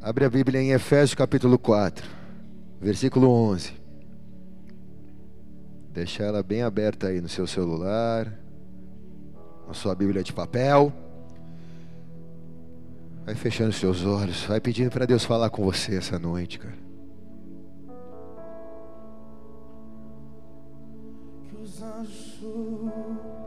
Abre a Bíblia em Efésios capítulo 4, versículo 11. Deixa ela bem aberta aí no seu celular, na sua Bíblia de papel. Vai fechando seus olhos, vai pedindo para Deus falar com você essa noite, cara. Que os anjos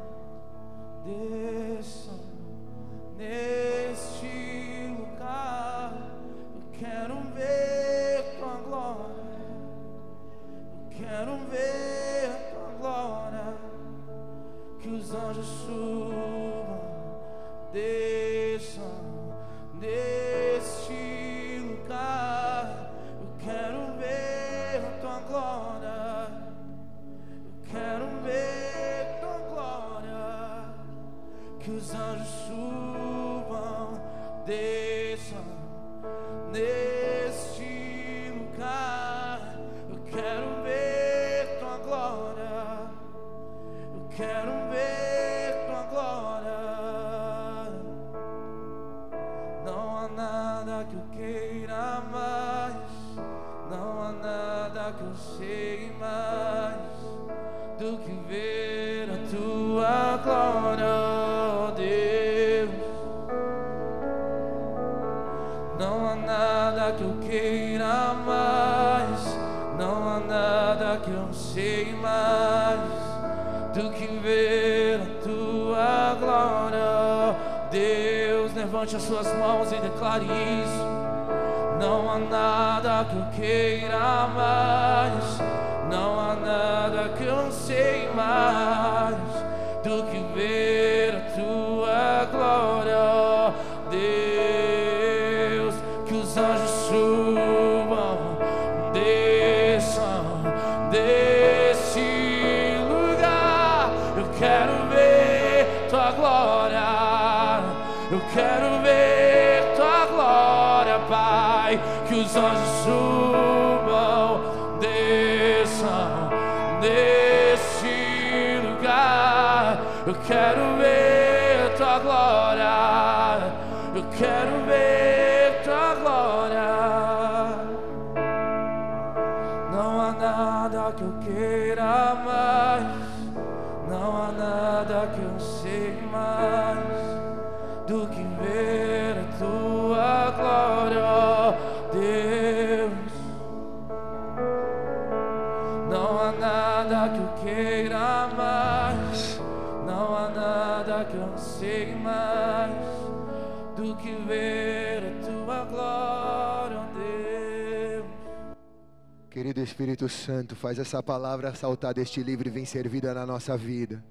Levante as suas mãos e declare isso. Não há nada que eu queira mais, não há nada que eu sei mais do que os anjos subam, desçam nesse lugar. Eu quero ver tua glória, eu quero ver tua glória. Não há nada que eu queira mais, não há nada que eu sei mais Querido Espírito Santo, faz essa palavra saltar deste livro e vem servida na nossa vida.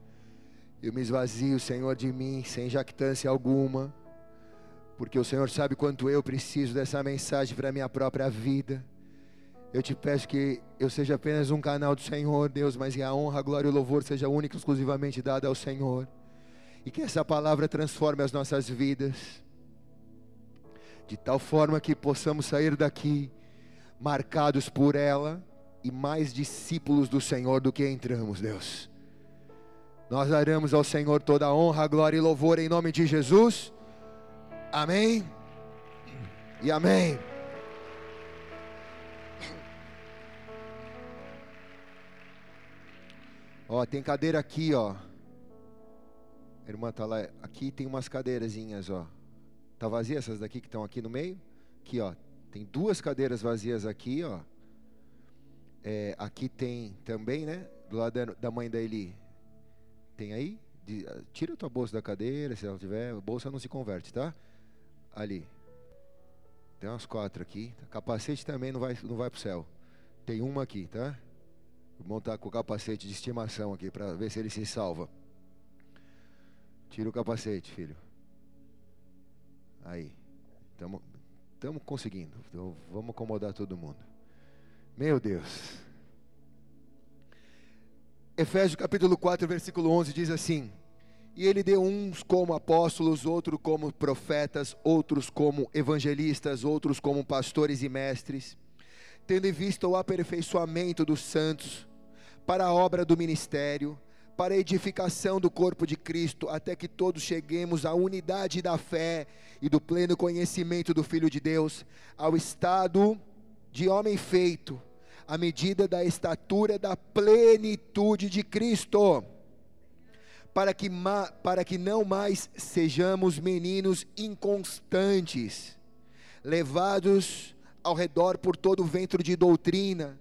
Eu me esvazio, Senhor, de mim, sem jactância alguma, porque o Senhor sabe quanto eu preciso dessa mensagem para a minha própria vida. Eu te peço que eu seja apenas um canal do Senhor, Deus, mas que a honra, a glória e o louvor seja único e exclusivamente dada ao Senhor. E que essa palavra transforme as nossas vidas, de tal forma que possamos sair daqui marcados por ela e mais discípulos do Senhor do que entramos, Deus. Nós daremos ao Senhor toda a honra, glória e louvor em nome de Jesus. Amém. E amém. Ó, tem cadeira aqui, ó. A irmã tá lá. Aqui tem umas cadeirazinhas, ó. Tá vazia essas daqui que estão aqui no meio? Aqui, ó. Tem duas cadeiras vazias aqui, ó. É, aqui tem também, né? Do lado da, da mãe da Eli. Tem aí? De- tira a tua bolsa da cadeira, se ela tiver. A bolsa não se converte, tá? Ali. Tem umas quatro aqui. Capacete também não vai, não vai pro céu. Tem uma aqui, tá? Vou montar com o capacete de estimação aqui para ver se ele se salva. Tira o capacete, filho. Aí. Estamos Estamos conseguindo. Então, vamos acomodar todo mundo. Meu Deus. Efésios capítulo 4, versículo 11 diz assim: E ele deu uns como apóstolos, outros como profetas, outros como evangelistas, outros como pastores e mestres, tendo em vista o aperfeiçoamento dos santos, para a obra do ministério, para a edificação do corpo de Cristo, até que todos cheguemos à unidade da fé e do pleno conhecimento do Filho de Deus, ao estado de homem feito, à medida da estatura da plenitude de Cristo, para que, para que não mais sejamos meninos inconstantes, levados ao redor por todo o ventre de doutrina,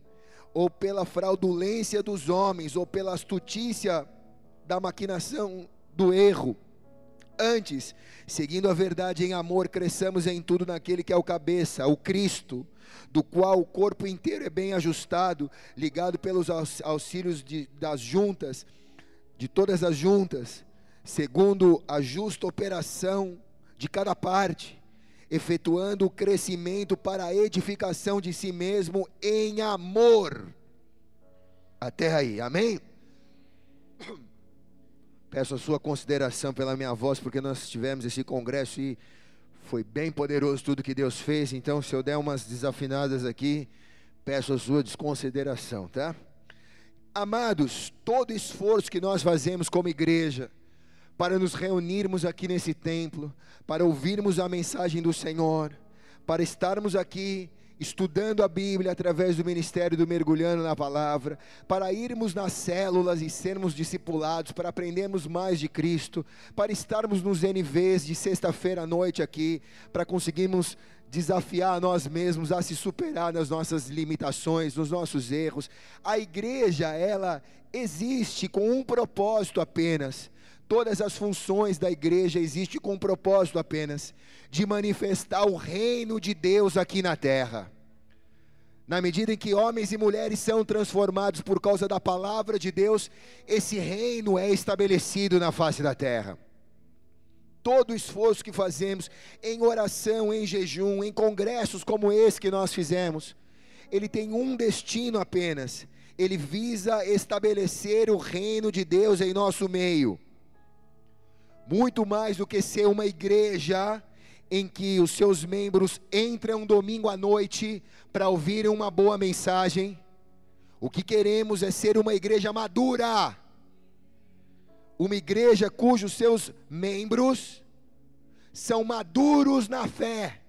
ou pela fraudulência dos homens, ou pela astutícia da maquinação do erro. Antes, seguindo a verdade em amor, cresçamos em tudo naquele que é o cabeça, o Cristo, do qual o corpo inteiro é bem ajustado, ligado pelos auxílios de, das juntas, de todas as juntas, segundo a justa operação de cada parte efetuando o crescimento para a edificação de si mesmo em amor. Até aí, amém? Peço a sua consideração pela minha voz, porque nós tivemos esse congresso e foi bem poderoso tudo que Deus fez. Então, se eu der umas desafinadas aqui, peço a sua desconsideração, tá? Amados, todo esforço que nós fazemos como igreja, para nos reunirmos aqui nesse templo, para ouvirmos a mensagem do Senhor, para estarmos aqui estudando a Bíblia através do ministério do Mergulhando na Palavra, para irmos nas células e sermos discipulados, para aprendermos mais de Cristo, para estarmos nos NVs de sexta-feira à noite aqui, para conseguirmos desafiar nós mesmos a se superar nas nossas limitações, nos nossos erros. A igreja, ela existe com um propósito apenas, todas as funções da igreja existem com um propósito apenas de manifestar o reino de Deus aqui na terra. Na medida em que homens e mulheres são transformados por causa da palavra de Deus, esse reino é estabelecido na face da terra. Todo o esforço que fazemos em oração, em jejum, em congressos como esse que nós fizemos, ele tem um destino apenas: ele visa estabelecer o reino de Deus em nosso meio muito mais do que ser uma igreja em que os seus membros entram domingo à noite para ouvirem uma boa mensagem. O que queremos é ser uma igreja madura, uma igreja cujos seus membros são maduros na fé,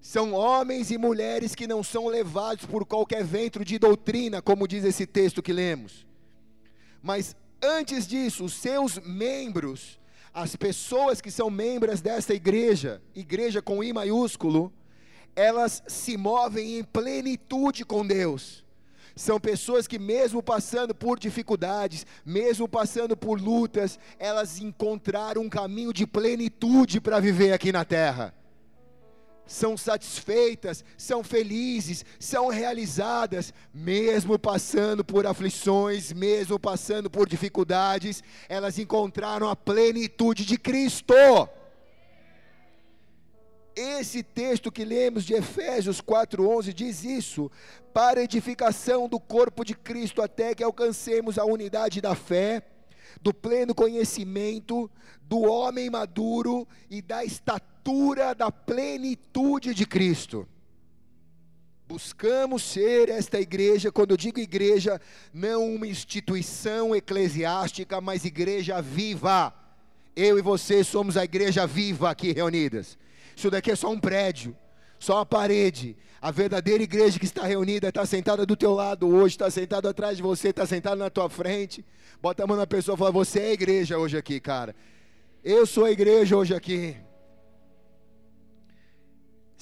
são homens e mulheres que não são levados por qualquer vento de doutrina, como diz esse texto que lemos, mas antes disso, os seus membros as pessoas que são membros desta igreja, igreja com I maiúsculo, elas se movem em plenitude com Deus. São pessoas que, mesmo passando por dificuldades, mesmo passando por lutas, elas encontraram um caminho de plenitude para viver aqui na terra são satisfeitas, são felizes, são realizadas, mesmo passando por aflições, mesmo passando por dificuldades, elas encontraram a plenitude de Cristo. Esse texto que lemos de Efésios 4:11 diz isso, para edificação do corpo de Cristo até que alcancemos a unidade da fé, do pleno conhecimento, do homem maduro e da estatura estatura da plenitude de Cristo. Buscamos ser esta igreja, quando eu digo igreja, não uma instituição eclesiástica, mas igreja viva. Eu e você somos a igreja viva aqui reunidas. Isso daqui é só um prédio, só uma parede. A verdadeira igreja que está reunida está sentada do teu lado hoje, está sentada atrás de você, está sentada na tua frente. Bota a mão na pessoa e fala: Você é a igreja hoje aqui, cara. Eu sou a igreja hoje aqui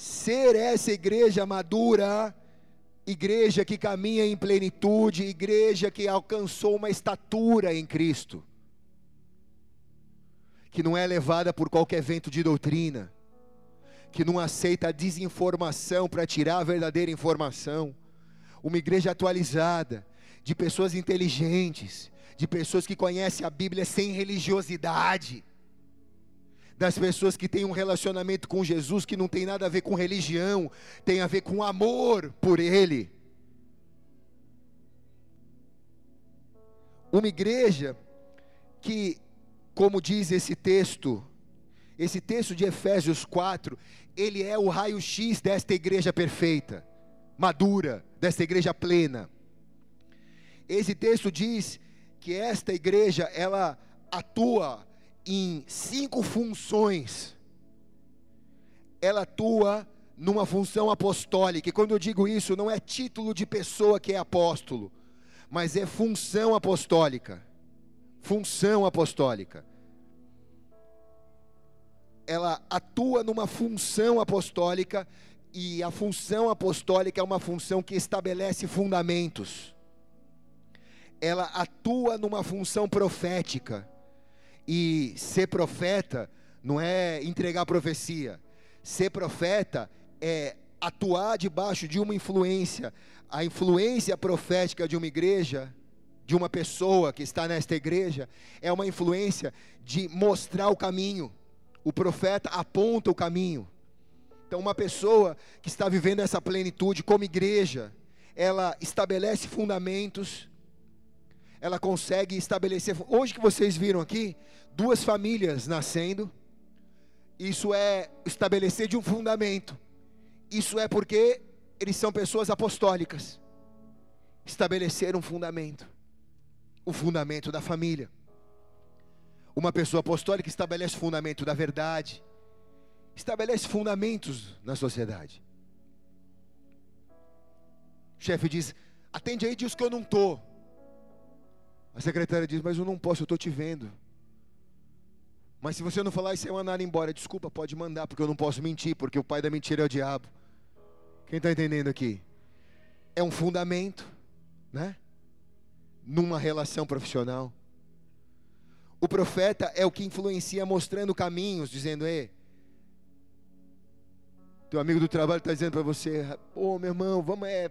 ser essa igreja madura, igreja que caminha em plenitude, igreja que alcançou uma estatura em Cristo, que não é levada por qualquer vento de doutrina, que não aceita a desinformação para tirar a verdadeira informação, uma igreja atualizada, de pessoas inteligentes, de pessoas que conhecem a Bíblia sem religiosidade das pessoas que têm um relacionamento com Jesus que não tem nada a ver com religião, tem a ver com amor por Ele. Uma igreja que, como diz esse texto, esse texto de Efésios 4, ele é o raio-x desta igreja perfeita, madura, desta igreja plena. Esse texto diz que esta igreja ela atua em cinco funções. Ela atua numa função apostólica. E quando eu digo isso, não é título de pessoa que é apóstolo, mas é função apostólica. Função apostólica. Ela atua numa função apostólica e a função apostólica é uma função que estabelece fundamentos. Ela atua numa função profética. E ser profeta não é entregar profecia. Ser profeta é atuar debaixo de uma influência. A influência profética de uma igreja, de uma pessoa que está nesta igreja, é uma influência de mostrar o caminho. O profeta aponta o caminho. Então, uma pessoa que está vivendo essa plenitude como igreja, ela estabelece fundamentos, ela consegue estabelecer. Hoje que vocês viram aqui, duas famílias nascendo, isso é estabelecer de um fundamento. Isso é porque eles são pessoas apostólicas. Estabelecer um fundamento. O fundamento da família. Uma pessoa apostólica estabelece o fundamento da verdade. Estabelece fundamentos na sociedade. O chefe diz: atende aí, diz que eu não estou. A secretária diz: mas eu não posso, eu estou te vendo. Mas se você não falar isso, é mandar embora. Desculpa, pode mandar, porque eu não posso mentir, porque o pai da mentira é o diabo. Quem está entendendo aqui? É um fundamento, né? Numa relação profissional. O profeta é o que influencia mostrando caminhos, dizendo: Ei, teu amigo do trabalho está dizendo para você: Ô meu irmão, vamos, é,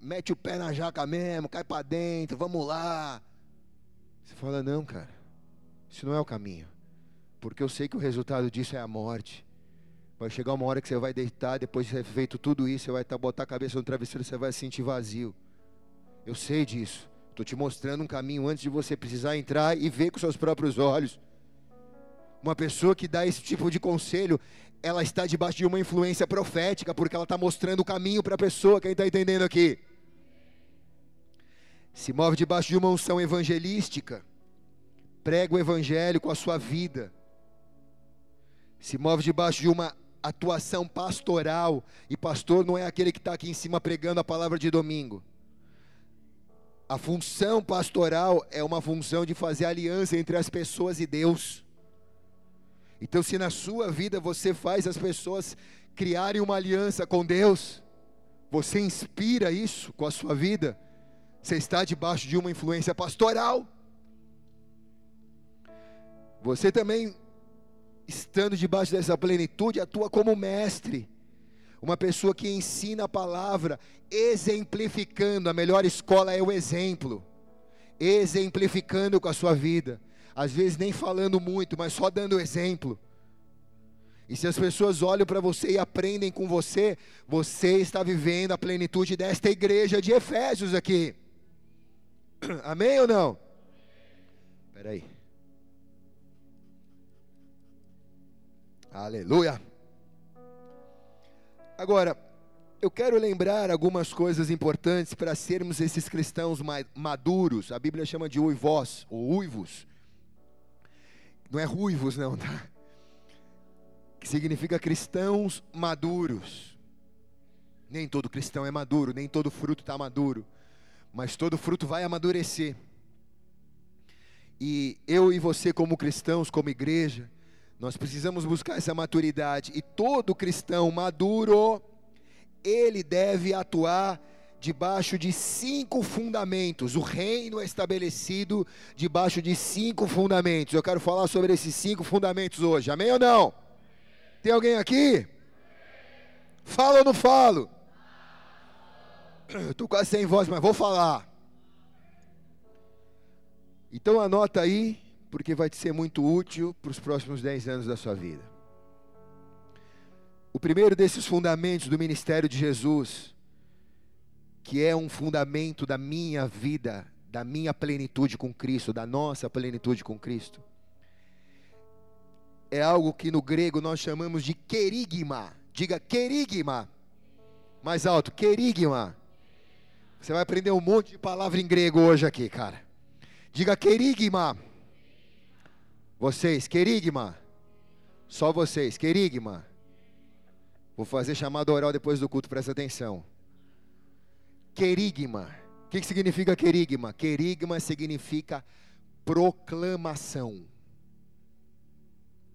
mete o pé na jaca mesmo, cai para dentro, vamos lá. Você fala: Não, cara, isso não é o caminho, porque eu sei que o resultado disso é a morte. Vai chegar uma hora que você vai deitar, depois de ter feito tudo isso, você vai estar botar a cabeça no travesseiro, você vai se sentir vazio. Eu sei disso. Estou te mostrando um caminho antes de você precisar entrar e ver com seus próprios olhos. Uma pessoa que dá esse tipo de conselho, ela está debaixo de uma influência profética, porque ela está mostrando o caminho para a pessoa. Quem está entendendo aqui? Se move debaixo de uma unção evangelística, prega o evangelho com a sua vida. Se move debaixo de uma atuação pastoral. E pastor não é aquele que está aqui em cima pregando a palavra de domingo. A função pastoral é uma função de fazer aliança entre as pessoas e Deus. Então, se na sua vida você faz as pessoas criarem uma aliança com Deus, você inspira isso com a sua vida, você está debaixo de uma influência pastoral. Você também estando debaixo dessa plenitude, atua como mestre. Uma pessoa que ensina a palavra, exemplificando. A melhor escola é o exemplo. Exemplificando com a sua vida. Às vezes nem falando muito, mas só dando exemplo. E se as pessoas olham para você e aprendem com você, você está vivendo a plenitude desta igreja de Efésios aqui. Amém ou não? Espera aí. Aleluia. Agora, eu quero lembrar algumas coisas importantes para sermos esses cristãos maduros. A Bíblia chama de uivós, ou uivos. Não é ruivos, não, tá? Que significa cristãos maduros. Nem todo cristão é maduro, nem todo fruto está maduro. Mas todo fruto vai amadurecer. E eu e você, como cristãos, como igreja, nós precisamos buscar essa maturidade e todo cristão maduro, ele deve atuar debaixo de cinco fundamentos. O reino é estabelecido debaixo de cinco fundamentos. Eu quero falar sobre esses cinco fundamentos hoje. Amém ou não? Tem alguém aqui? Fala ou não falo? Estou quase sem voz, mas vou falar. Então anota aí porque vai te ser muito útil para os próximos 10 anos da sua vida. O primeiro desses fundamentos do ministério de Jesus, que é um fundamento da minha vida, da minha plenitude com Cristo, da nossa plenitude com Cristo, é algo que no grego nós chamamos de querigma. Diga querigma. Mais alto, querigma. Você vai aprender um monte de palavra em grego hoje aqui, cara. Diga querigma. Vocês, querigma. Só vocês, querigma. Vou fazer chamada oral depois do culto, presta atenção. Querigma. O que, que significa querigma? Querigma significa proclamação.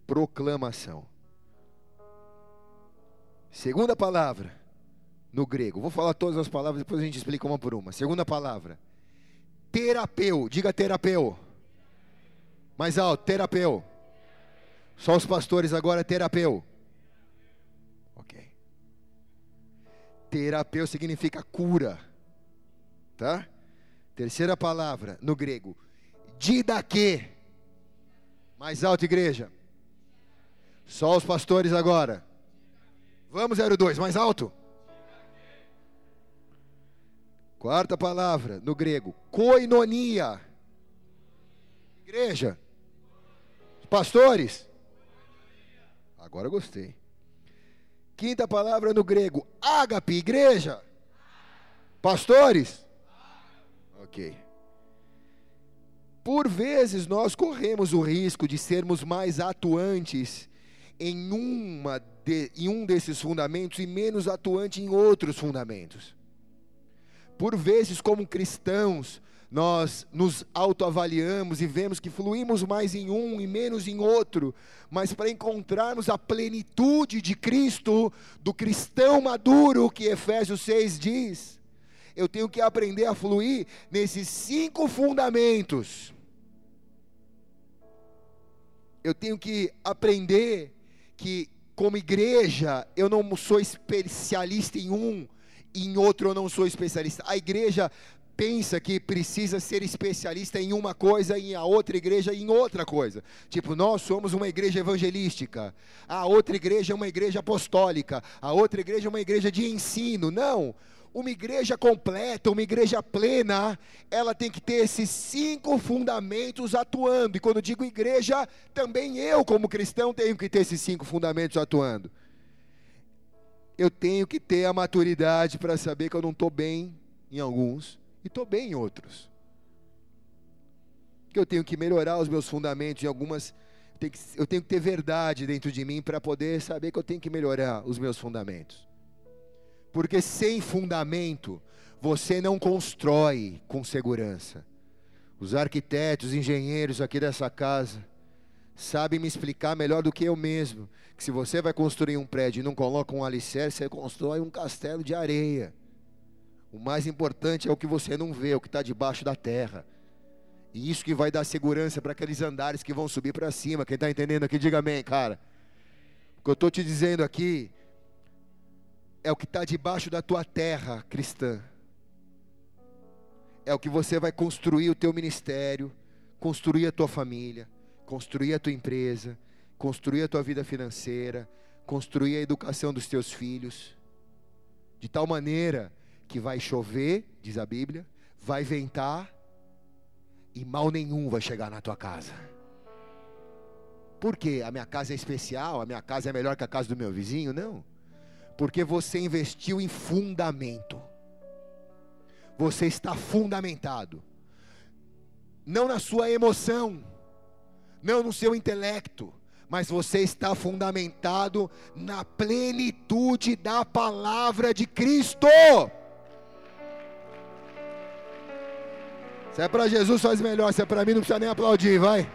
Proclamação. Segunda palavra, no grego. Vou falar todas as palavras, depois a gente explica uma por uma. Segunda palavra, terapeu. Diga terapeu. Mais alto, terapeu. Só os pastores agora, terapeu. Ok. Terapeu significa cura. Tá? Terceira palavra no grego, didaque. Mais alto, igreja. Só os pastores agora. Vamos, 02, mais alto. Quarta palavra no grego, koinonia. Igreja. Pastores. Agora gostei. Quinta palavra no grego, ágape, igreja. Pastores. Ok. Por vezes nós corremos o risco de sermos mais atuantes em, uma de, em um desses fundamentos e menos atuante em outros fundamentos. Por vezes, como cristãos, nós nos autoavaliamos e vemos que fluímos mais em um e menos em outro, mas para encontrarmos a plenitude de Cristo, do cristão maduro que Efésios 6 diz, eu tenho que aprender a fluir nesses cinco fundamentos. Eu tenho que aprender que, como igreja, eu não sou especialista em um, em outro eu não sou especialista. A igreja pensa que precisa ser especialista em uma coisa e a outra igreja em outra coisa. Tipo, nós somos uma igreja evangelística, a outra igreja é uma igreja apostólica, a outra igreja é uma igreja de ensino. Não. Uma igreja completa, uma igreja plena, ela tem que ter esses cinco fundamentos atuando. E quando digo igreja, também eu, como cristão, tenho que ter esses cinco fundamentos atuando. Eu tenho que ter a maturidade para saber que eu não estou bem em alguns e estou bem em outros. Que eu tenho que melhorar os meus fundamentos em algumas. Eu tenho que ter verdade dentro de mim para poder saber que eu tenho que melhorar os meus fundamentos. Porque sem fundamento, você não constrói com segurança. Os arquitetos, engenheiros aqui dessa casa, sabem me explicar melhor do que eu mesmo. Que se você vai construir um prédio e não coloca um alicerce, você constrói um castelo de areia. O mais importante é o que você não vê, o que está debaixo da terra. E isso que vai dar segurança para aqueles andares que vão subir para cima. Quem está entendendo aqui, diga amém, cara. O que eu estou te dizendo aqui é o que está debaixo da tua terra cristã. É o que você vai construir o teu ministério, construir a tua família, construir a tua empresa, construir a tua vida financeira, construir a educação dos teus filhos, de tal maneira que vai chover, diz a Bíblia, vai ventar e mal nenhum vai chegar na tua casa. Por quê? A minha casa é especial, a minha casa é melhor que a casa do meu vizinho? Não porque você investiu em fundamento. Você está fundamentado, não na sua emoção, não no seu intelecto, mas você está fundamentado na plenitude da palavra de Cristo. Se é para Jesus, faz melhor. Se é para mim, não precisa nem aplaudir, vai.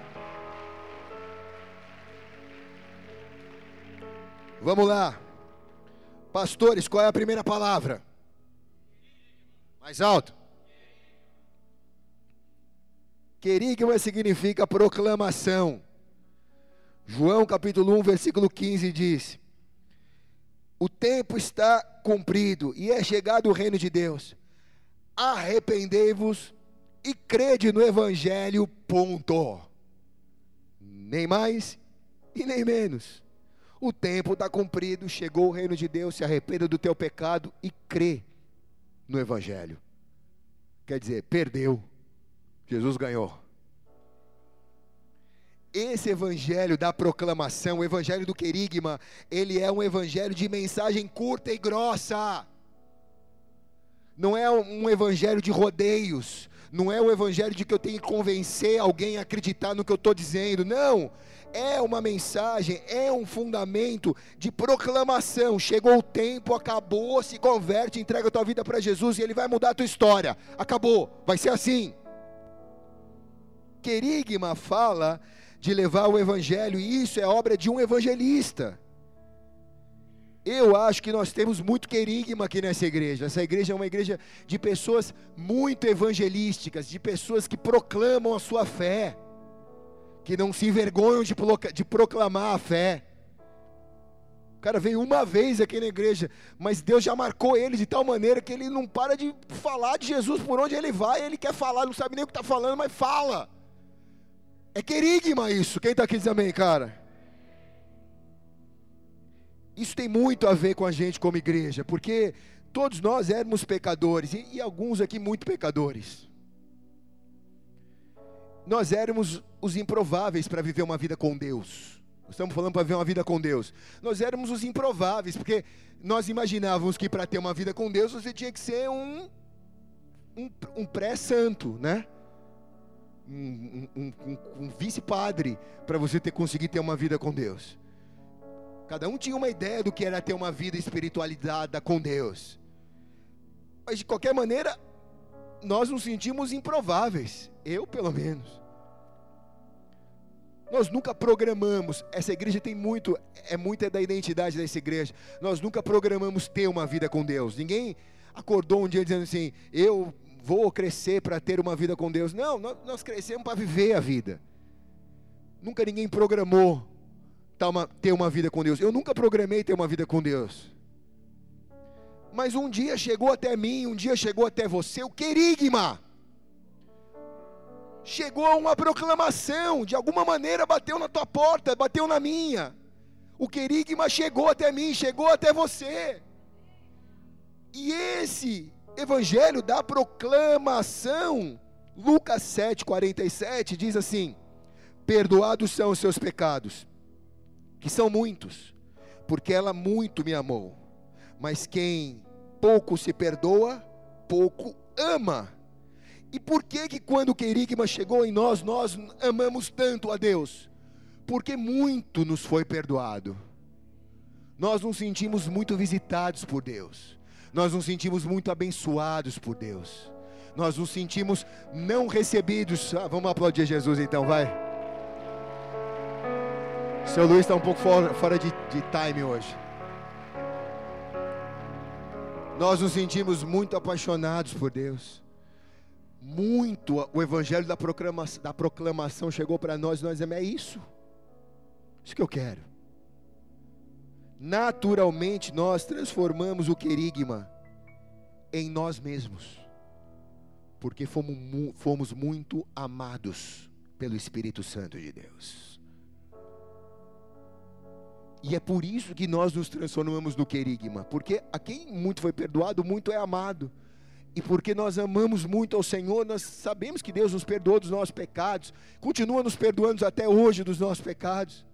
Vamos lá. Pastores, qual é a primeira palavra? Mais alto. Querigma significa proclamação. João capítulo 1, versículo 15 diz: O tempo está cumprido e é chegado o reino de Deus. Arrependei-vos e crede no evangelho, ponto. Nem mais e nem menos. O tempo está cumprido, chegou o reino de Deus, se arrependa do teu pecado e crê no Evangelho. Quer dizer, perdeu, Jesus ganhou. Esse evangelho da proclamação, o evangelho do querigma, ele é um evangelho de mensagem curta e grossa. Não é um evangelho de rodeios, Não é o evangelho de que eu tenho que convencer alguém a acreditar no que eu estou dizendo. Não. É uma mensagem, é um fundamento de proclamação. Chegou o tempo, acabou, se converte, entrega a tua vida para Jesus e Ele vai mudar a tua história. Acabou, vai ser assim. Querigma fala de levar o evangelho, e isso é obra de um evangelista. Eu acho que nós temos muito querigma aqui nessa igreja. Essa igreja é uma igreja de pessoas muito evangelísticas, de pessoas que proclamam a sua fé, que não se envergonham de, proclamar a fé. O cara veio uma vez aqui na igreja, mas Deus já marcou ele de tal maneira que ele não para de falar de Jesus por onde ele vai. Ele quer falar, não sabe nem o que está falando, mas fala. É querigma isso. Quem está aqui diz amém, cara? Isso tem muito a ver com a gente como igreja, porque todos nós éramos pecadores, e, e alguns aqui muito pecadores. Nós éramos os improváveis para viver uma vida com Deus. Estamos falando para viver uma vida com Deus. Nós éramos os improváveis, porque nós imaginávamos que para ter uma vida com Deus você tinha que ser um, um, um pré-santo, né? Um, um, um, um vice-padre para você ter conseguir ter uma vida com Deus. Cada um tinha uma ideia do que era ter uma vida espiritualizada com Deus. Mas de qualquer maneira, nós nos sentimos improváveis. Eu, pelo menos. Nós nunca programamos. Essa igreja tem muito, é muita da identidade dessa igreja. Nós nunca programamos ter uma vida com Deus. Ninguém acordou um dia dizendo assim: eu vou crescer para ter uma vida com Deus. Não, nós crescemos para viver a vida. Nunca ninguém programou ter uma vida com Deus. Eu nunca programei ter uma vida com Deus. Mas um dia chegou até mim, um dia chegou até você o querigma. Chegou uma proclamação, de alguma maneira bateu na tua porta, bateu na minha. O querigma chegou até mim, chegou até você. E esse evangelho da proclamação, Lucas 7:47 diz assim: Perdoados são os seus pecados que são muitos, porque ela muito me amou. Mas quem pouco se perdoa, pouco ama. E por que que quando o querigma chegou em nós, nós amamos tanto a Deus? Porque muito nos foi perdoado. Nós nos sentimos muito visitados por Deus. Nós nos sentimos muito abençoados por Deus. Nós nos sentimos não recebidos. Ah, vamos aplaudir Jesus então, vai. Seu Luiz está um pouco fora, fora de, de time hoje. Nós nos sentimos muito apaixonados por Deus. Muito, o evangelho da proclamação, da proclamação chegou para nós, nós é isso. Isso que eu quero. Naturalmente nós transformamos o querigma em nós mesmos. Porque fomos, fomos muito amados pelo Espírito Santo de Deus. E é por isso que nós nos transformamos no querigma, porque a quem muito foi perdoado, muito é amado. E porque nós amamos muito ao Senhor, nós sabemos que Deus nos perdoou dos nossos pecados, continua nos perdoando até hoje dos nossos pecados.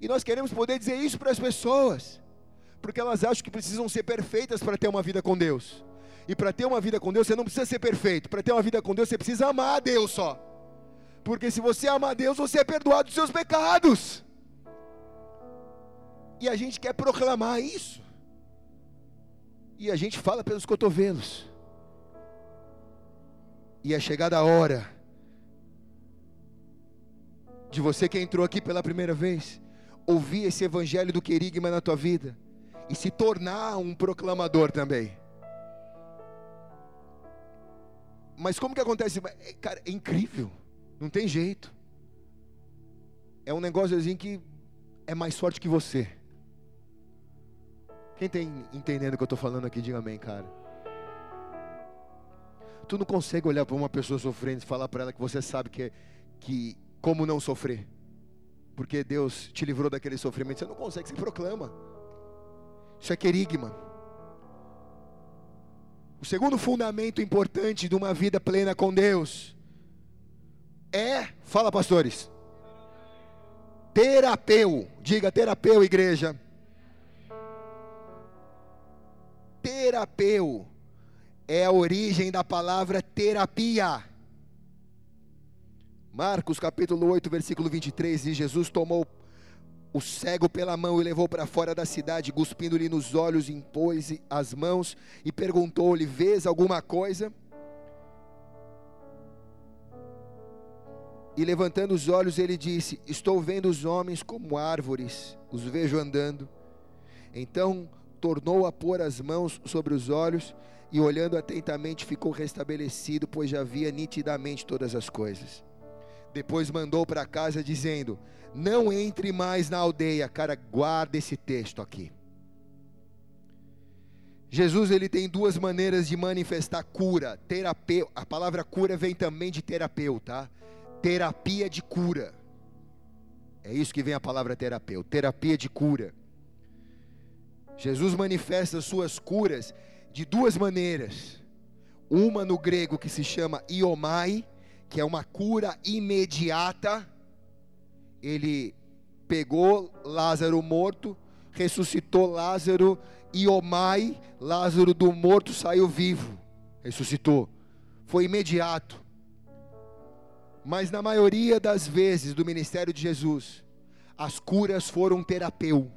E nós queremos poder dizer isso para as pessoas, porque elas acham que precisam ser perfeitas para ter uma vida com Deus. E para ter uma vida com Deus, você não precisa ser perfeito. Para ter uma vida com Deus, você precisa amar a Deus só. Porque se você amar a Deus, você é perdoado dos seus pecados. E a gente quer proclamar isso. E a gente fala pelos cotovelos. E é chegada a hora de você que entrou aqui pela primeira vez, ouvir esse evangelho do querigma na tua vida e se tornar um proclamador também. Mas como que acontece? É, cara, é incrível. Não tem jeito. É um negócio assim que é mais forte que você. Quem tem entendendo o que eu estou falando aqui, diga amém, cara. Tu não consegue olhar para uma pessoa sofrendo e falar para ela que você sabe que, que como não sofrer. Porque Deus te livrou daquele sofrimento. Você não consegue, você proclama. Isso é querigma. O segundo fundamento importante de uma vida plena com Deus é, fala pastores, terapeu, diga terapeu, igreja. terapeu é a origem da palavra terapia. Marcos capítulo 8, versículo 23 diz: Jesus tomou o cego pela mão e levou para fora da cidade, cuspindo-lhe nos olhos, impôs as mãos e perguntou-lhe: Vês alguma coisa? E levantando os olhos, ele disse: Estou vendo os homens como árvores, os vejo andando. Então tornou a pôr as mãos sobre os olhos e, olhando atentamente, ficou restabelecido, pois já via nitidamente todas as coisas. Depois mandou para casa, dizendo: Não entre mais na aldeia. Cara, guarda esse texto aqui. Jesus ele tem duas maneiras de manifestar cura. Terapeu, a palavra cura vem também de terapeuta, tá? terapia de cura. É isso que vem a palavra terapeuta, terapia de cura. Jesus manifesta suas curas de duas maneiras. Uma no grego que se chama iomai, que é uma cura imediata. Ele pegou Lázaro morto, ressuscitou Lázaro, iomai, Lázaro do morto saiu vivo, ressuscitou. Foi imediato. Mas na maioria das vezes do ministério de Jesus, as curas foram terapeu.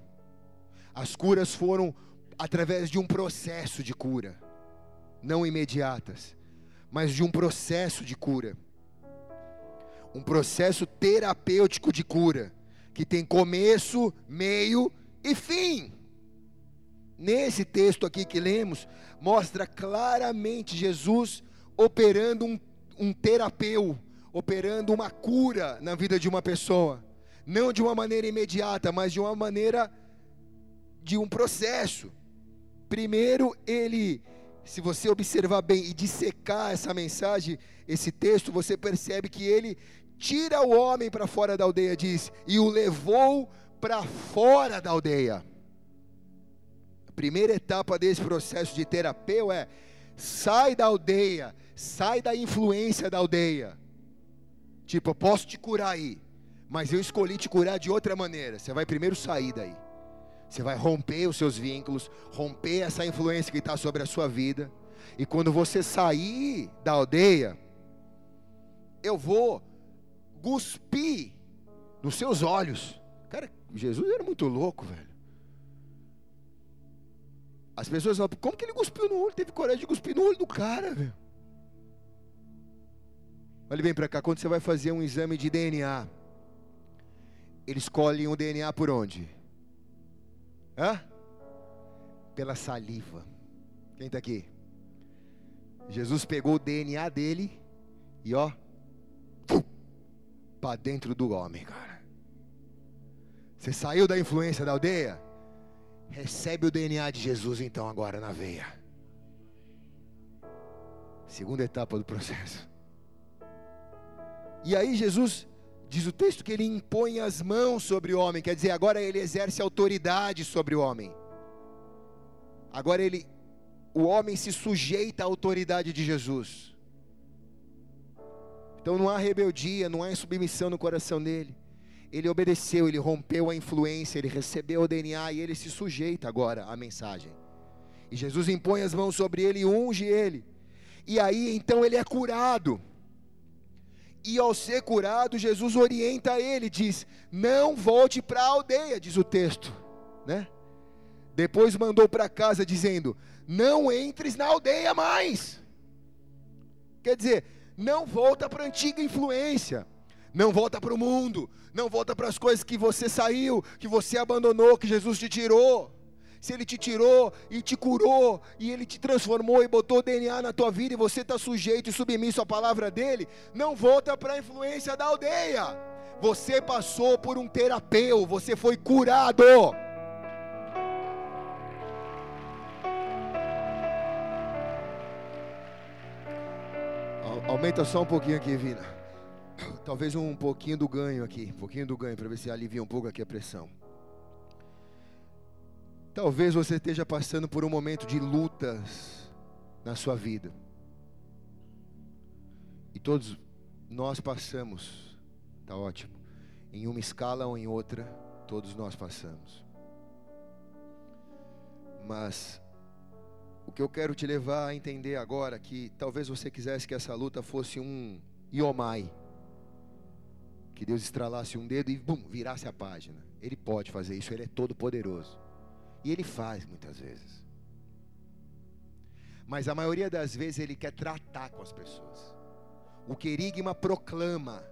As curas foram através de um processo de cura, não imediatas, mas de um processo de cura. Um processo terapêutico de cura, que tem começo, meio e fim. Nesse texto aqui que lemos, mostra claramente Jesus operando um, um terapeu, operando uma cura na vida de uma pessoa, não de uma maneira imediata, mas de uma maneira de um processo. Primeiro, ele, se você observar bem e dissecar essa mensagem, esse texto, você percebe que ele tira o homem para fora da aldeia, diz, e o levou para fora da aldeia. A primeira etapa desse processo de terapeu é sai da aldeia, sai da influência da aldeia. Tipo, eu posso te curar aí, mas eu escolhi te curar de outra maneira. Você vai primeiro sair daí. Você vai romper os seus vínculos, romper essa influência que está sobre a sua vida. E quando você sair da aldeia, eu vou cuspir nos seus olhos. Cara, Jesus era muito louco, velho. As pessoas falam, como que ele cuspiu no olho? Teve coragem de cuspir no olho do cara, velho. Olha bem para cá, quando você vai fazer um exame de DNA, eles escolhem o DNA por onde? Hã? Pela saliva. Quem está aqui? Jesus pegou o DNA dele e ó, para dentro do homem, cara. Você saiu da influência da aldeia? Recebe o DNA de Jesus então agora na veia. Segunda etapa do processo. E aí Jesus diz o texto que ele impõe as mãos sobre o homem, quer dizer, agora ele exerce autoridade sobre o homem. Agora ele o homem se sujeita à autoridade de Jesus. Então não há rebeldia, não há insubmissão no coração dele. Ele obedeceu, ele rompeu a influência, ele recebeu o DNA e ele se sujeita agora à mensagem. E Jesus impõe as mãos sobre ele e unge ele. E aí então ele é curado. E ao ser curado, Jesus orienta ele, diz: Não volte para a aldeia, diz o texto, né? Depois mandou para casa dizendo: Não entres na aldeia mais. Quer dizer, não volta para a antiga influência, não volta para o mundo, não volta para as coisas que você saiu, que você abandonou, que Jesus te tirou se Ele te tirou e te curou, e Ele te transformou e botou DNA na tua vida, e você está sujeito e submisso à palavra dEle, não volta para a influência da aldeia. Você passou por um terapeu, você foi curado. Aumenta só um pouquinho aqui, Vina. Talvez um pouquinho do ganho aqui, um pouquinho do ganho, para ver se alivia um pouco aqui a pressão. Talvez você esteja passando por um momento de lutas na sua vida. E todos nós passamos, tá ótimo. Em uma escala ou em outra, todos nós passamos. Mas o que eu quero te levar a entender agora é que talvez você quisesse que essa luta fosse um Iomai. Que Deus estralasse um dedo e bum, virasse a página. Ele pode fazer isso, ele é todo poderoso. E ele faz muitas vezes. Mas a maioria das vezes ele quer tratar com as pessoas. O querigma proclama.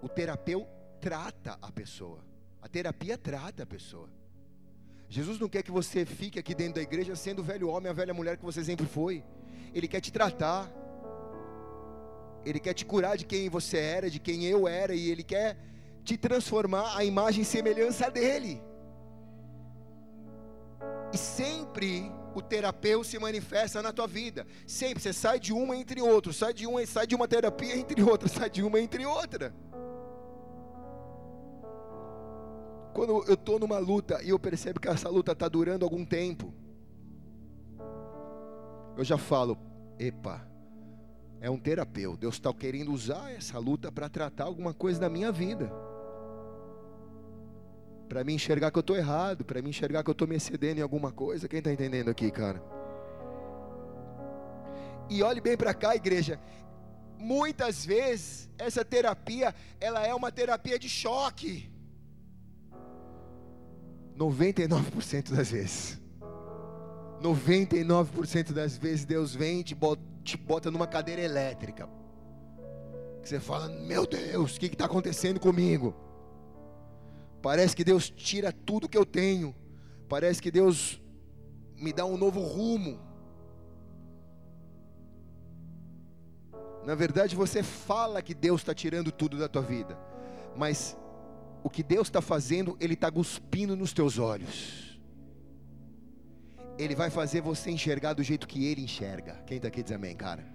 O terapeuta trata a pessoa. A terapia trata a pessoa. Jesus não quer que você fique aqui dentro da igreja sendo o velho homem, a velha mulher que você sempre foi. Ele quer te tratar. Ele quer te curar de quem você era, de quem eu era, e Ele quer te transformar a imagem e semelhança dele. E sempre o terapeuta se manifesta na tua vida. Sempre você sai de uma entre outra, sai de uma, sai de uma terapia entre outra, sai de uma entre outra. Quando eu estou numa luta e eu percebo que essa luta está durando algum tempo, eu já falo, epa, é um terapeuta. Deus está querendo usar essa luta para tratar alguma coisa da minha vida. Para me enxergar que eu estou errado, para me enxergar que eu estou me excedendo em alguma coisa. Quem está entendendo aqui, cara? E olhe bem para cá, igreja. Muitas vezes essa terapia, ela é uma terapia de choque. 99% das vezes. 99% das vezes Deus vem e te bota te bota numa cadeira elétrica. Você fala, meu Deus, o que está acontecendo comigo? Parece que Deus tira tudo que eu tenho. Parece que Deus me dá um novo rumo. Na verdade, você fala que Deus está tirando tudo da tua vida, mas o que Deus está fazendo, Ele está cuspindo nos teus olhos. Ele vai fazer você enxergar do jeito que Ele enxerga. Quem está aqui diz amém, cara?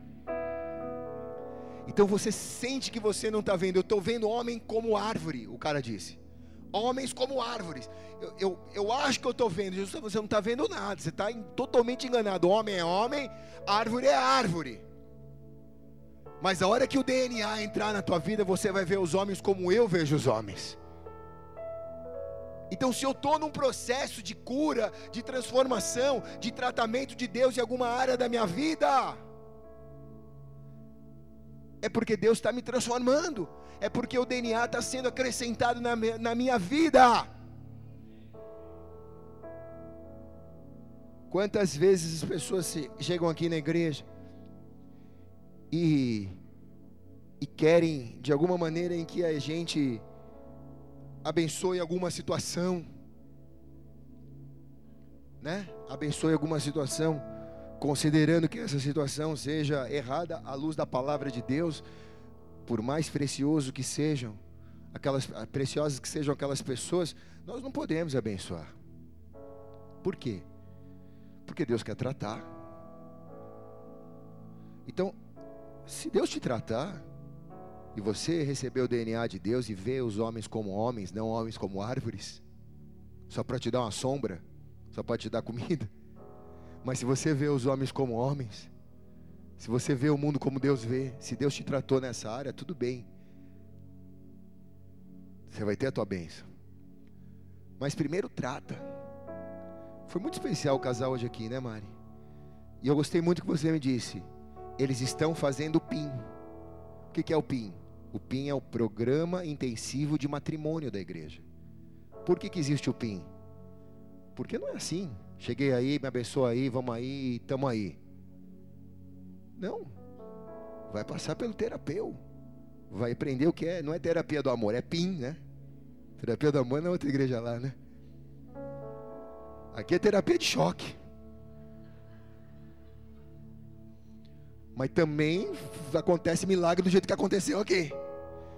Então você sente que você não está vendo. Eu estou vendo homem como árvore, o cara disse. Homens como árvores. Eu, eu, eu acho que eu estou vendo. Jesus, você não está vendo nada. Você está totalmente enganado. Homem é homem, árvore é árvore. Mas a hora que o DNA entrar na tua vida, você vai ver os homens como eu vejo os homens. Então, se eu estou num processo de cura, de transformação, de tratamento de Deus em alguma área da minha vida, é porque Deus está me transformando, é porque o DNA está sendo acrescentado na, na minha vida. Quantas vezes as pessoas chegam aqui na igreja e, e querem, de alguma maneira, em que a gente abençoe alguma situação, né? Abençoe alguma situação, considerando que essa situação seja errada à luz da palavra de Deus, por mais precioso que sejam, aquelas preciosas que sejam aquelas pessoas, nós não podemos abençoar. Por quê? Porque Deus quer tratar. Então, se Deus te tratar, e você recebeu o DNA de Deus e vê os homens como homens, não homens como árvores, só para te dar uma sombra, só para te dar comida. Mas se você vê os homens como homens, se você vê o mundo como Deus vê, se Deus te tratou nessa área, tudo bem. Você vai ter a tua bênção. Mas primeiro trata. Foi muito especial o casal hoje aqui, né, Mari? E eu gostei muito que você me disse. Eles estão fazendo PIN. O que é o PIN? O PIN é o Programa Intensivo de Matrimônio da igreja. Por que, que existe o PIN? Porque não é assim. Cheguei aí, me abençoa aí, vamos aí, estamos aí. Não. Vai passar pelo terapeuta. Vai aprender o que é. Não é terapia do amor, é PIN, né? Terapia do amor é outra igreja lá, né? Aqui é terapia de choque. Mas também acontece milagre do jeito que aconteceu aqui.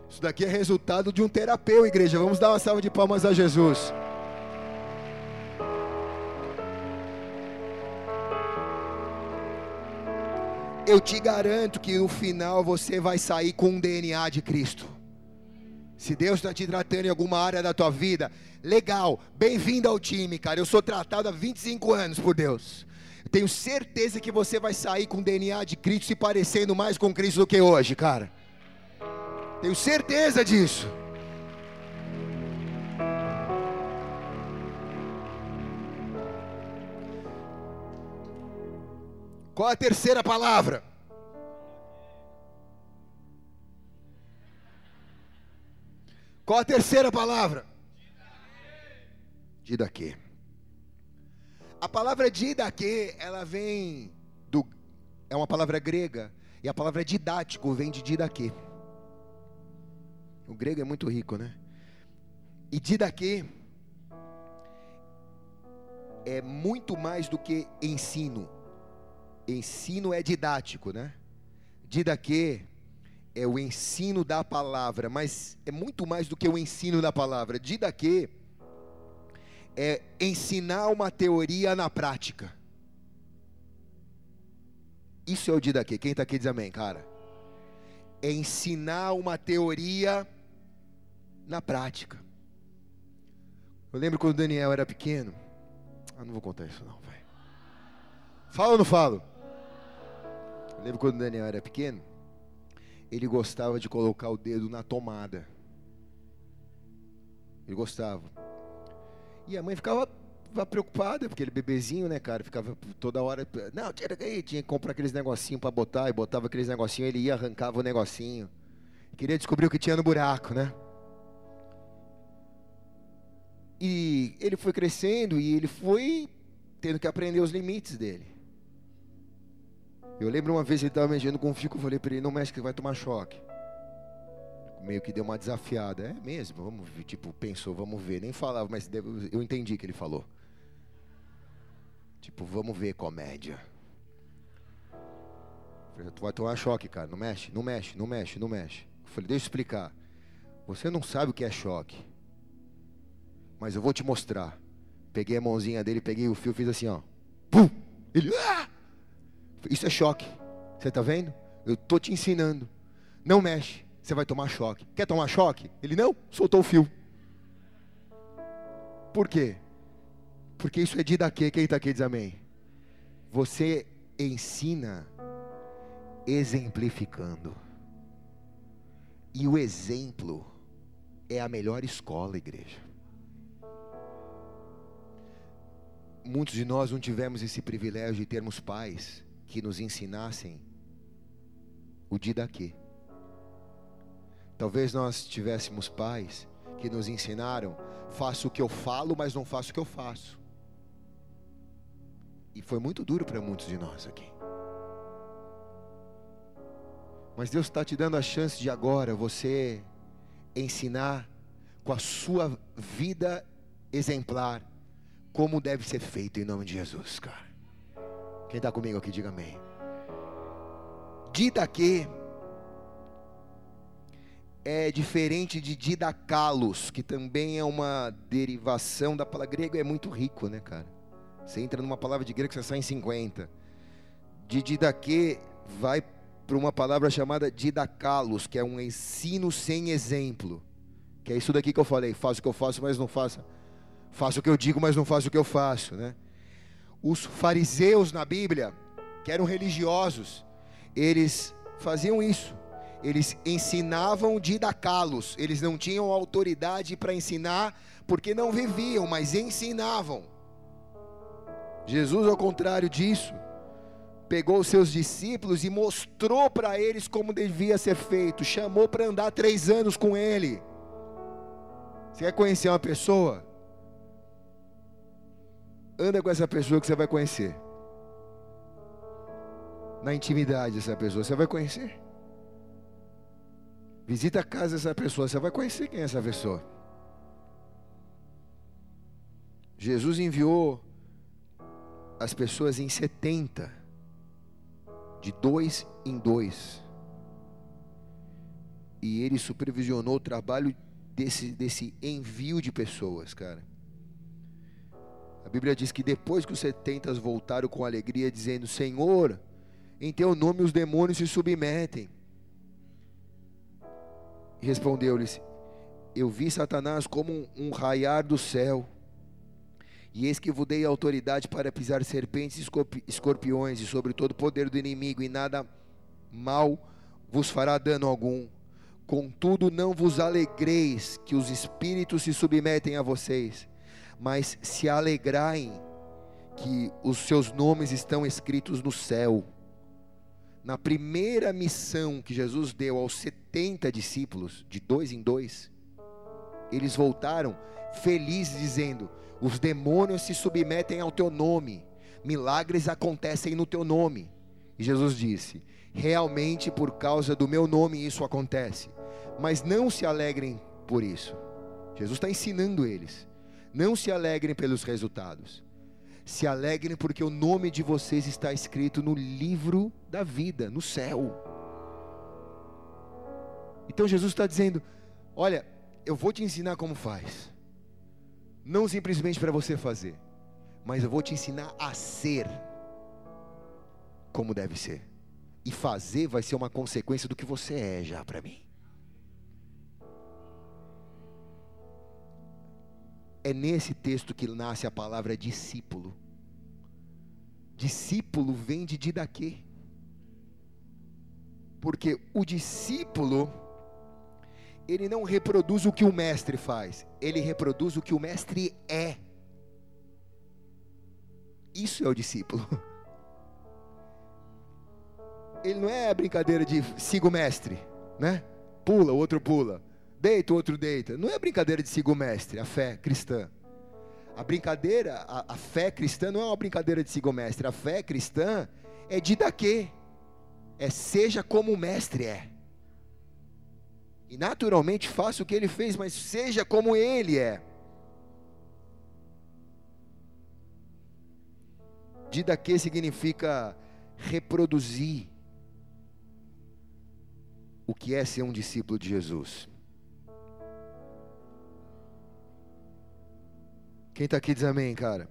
Isso daqui é resultado de um terapeuta, igreja. Vamos dar uma salva de palmas a Jesus. Eu te garanto que no final você vai sair com o DNA de Cristo. Se Deus está te tratando em alguma área da tua vida, legal, bem-vindo ao time, cara. Eu sou tratado há 25 anos por Deus. Tenho certeza que você vai sair com DNA de Cristo se parecendo mais com Cristo do que hoje, cara. Tenho certeza disso. Qual a terceira palavra? Qual a terceira palavra? Didaquê. A palavra didaquê, ela vem do é uma palavra grega e a palavra didático vem de didaquê. O grego é muito rico, né? E didaquê é muito mais do que ensino. Ensino é didático, né? Didaquê é o ensino da palavra, mas é muito mais do que o ensino da palavra. Didaquê é ensinar uma teoria na prática. Isso é o didaquê. Quem está aqui diz amém, cara. É ensinar uma teoria na prática. Eu lembro quando o Daniel era pequeno. Ah, não vou contar isso não, velho. Fala ou não falo? Eu lembro quando o Daniel era pequeno ele gostava de colocar o dedo na tomada. Ele gostava. E a mãe ficava, preocupada, porque ele bebezinho, né, cara? Ficava toda hora. Não, tira tinha que comprar aqueles negocinhos para botar, e botava aqueles negocinhos, ele ia, arrancava o negocinho. Queria descobrir o que tinha no buraco, né? E ele foi crescendo e ele foi tendo que aprender os limites dele. Eu lembro uma vez ele estava mexendo com um fio, eu falei para ele, não mexe que vai tomar choque. Meio que deu uma desafiada. É mesmo, vamos ver. Tipo, pensou, vamos ver. Nem falava, mas eu entendi que ele falou. Tipo, vamos ver comédia. falei, tu vai tomar choque, cara. Não mexe, não mexe, não mexe, não mexe. Eu falei, deixa eu explicar. Você não sabe o que é choque. Mas eu vou te mostrar. Peguei a mãozinha dele, peguei o fio, fiz assim, ó. Pum! Ele. Ah! Isso é choque. Você está vendo? Eu estou te ensinando. Não mexe, você vai tomar choque. Quer tomar choque? Ele não, soltou o fio. Por quê? Porque isso é de daqui. Quem está aqui diz amém. Você ensina exemplificando. E o exemplo é a melhor escola, igreja. Muitos de nós não tivemos esse privilégio de termos pais que nos ensinassem o daqui. Talvez nós tivéssemos pais que nos ensinaram: faço o que eu falo, mas não faço o que eu faço. E foi muito duro para muitos de nós aqui. Mas Deus está te dando a chance de agora você ensinar com a sua vida exemplar como deve ser feito em nome de Jesus, cara. Quem está comigo aqui, diga amém. Didaquê é diferente de didacalos, que também é uma derivação da palavra grega, é muito rico, né, cara? Você entra numa palavra de grego, você sai em 50. De didaquê vai para uma palavra chamada didacalos, que é um ensino sem exemplo. Que é isso daqui que eu falei, faço o que eu faço, mas não faço. Faço o que eu digo, mas não faço o que eu faço, né? Os fariseus na Bíblia, que eram religiosos, eles faziam isso. Eles ensinavam didacalos, eles não tinham autoridade para ensinar, porque não viviam, mas ensinavam. Jesus, ao contrário disso, pegou os seus discípulos e mostrou para eles como devia ser feito, chamou para andar três anos com ele. Você quer conhecer uma pessoa? Anda com essa pessoa que você vai conhecer. Na intimidade dessa pessoa, você vai conhecer. Visita a casa dessa pessoa, você vai conhecer quem é essa pessoa. Jesus enviou as pessoas em 70, de dois em dois. E ele supervisionou o trabalho desse, desse envio de pessoas, cara. A Bíblia diz que depois que os setentas voltaram com alegria, dizendo: Senhor, em teu nome os demônios se submetem. Respondeu-lhes: Eu vi Satanás como um, um raiar do céu. E eis que vos dei autoridade para pisar serpentes e escorpiões, e sobre todo o poder do inimigo, e nada mal vos fará dano algum. Contudo, não vos alegreis que os espíritos se submetem a vocês mas se alegraem que os seus nomes estão escritos no céu. Na primeira missão que Jesus deu aos 70 discípulos, de dois em dois, eles voltaram felizes, dizendo: Os demônios se submetem ao teu nome, milagres acontecem no teu nome. E Jesus disse: Realmente por causa do meu nome isso acontece, mas não se alegrem por isso. Jesus está ensinando eles. Não se alegrem pelos resultados. Se alegrem porque o nome de vocês está escrito no livro da vida, no céu. Então Jesus está dizendo: Olha, eu vou te ensinar como faz. Não simplesmente para você fazer, mas eu vou te ensinar a ser como deve ser. E fazer vai ser uma consequência do que você é já para mim. É nesse texto que nasce a palavra discípulo. Discípulo vem de didaquê. Porque o discípulo, ele não reproduz o que o mestre faz, ele reproduz o que o mestre é. Isso é o discípulo. Ele não é brincadeira de siga o mestre, né? Pula, o outro pula. Deita, o outro deita. Não é brincadeira de siga o mestre, a fé cristã. A brincadeira, a, a fé cristã não é uma brincadeira de siga o mestre. A fé cristã é de daquê. É seja como o mestre é. E naturalmente faça o que ele fez, mas seja como ele é. Didaquê significa reproduzir o que é ser um discípulo de Jesus. Quem está aqui diz amém, cara.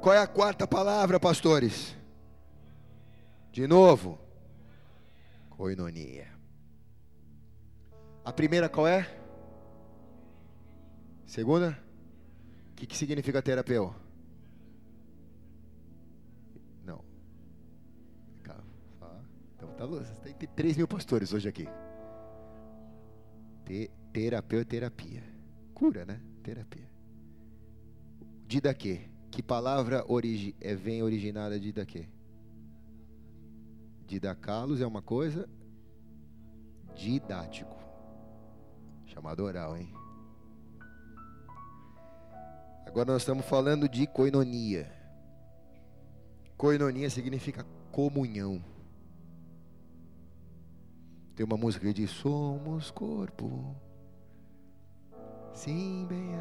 Qual é a quarta palavra, pastores? De novo. Coinonia. A primeira qual é? Segunda? O que, que significa terapeuta? Não. Então tá Tem 3 mil pastores hoje aqui. terapeuta, terapia. Cura, né? Terapia. De quê? Que palavra origi é, vem originada de quê? Didacalos é uma coisa didático. Chamado oral, hein? Agora nós estamos falando de coinonia. Coinonia significa comunhão. Tem uma música que diz: Somos corpo, sim, bem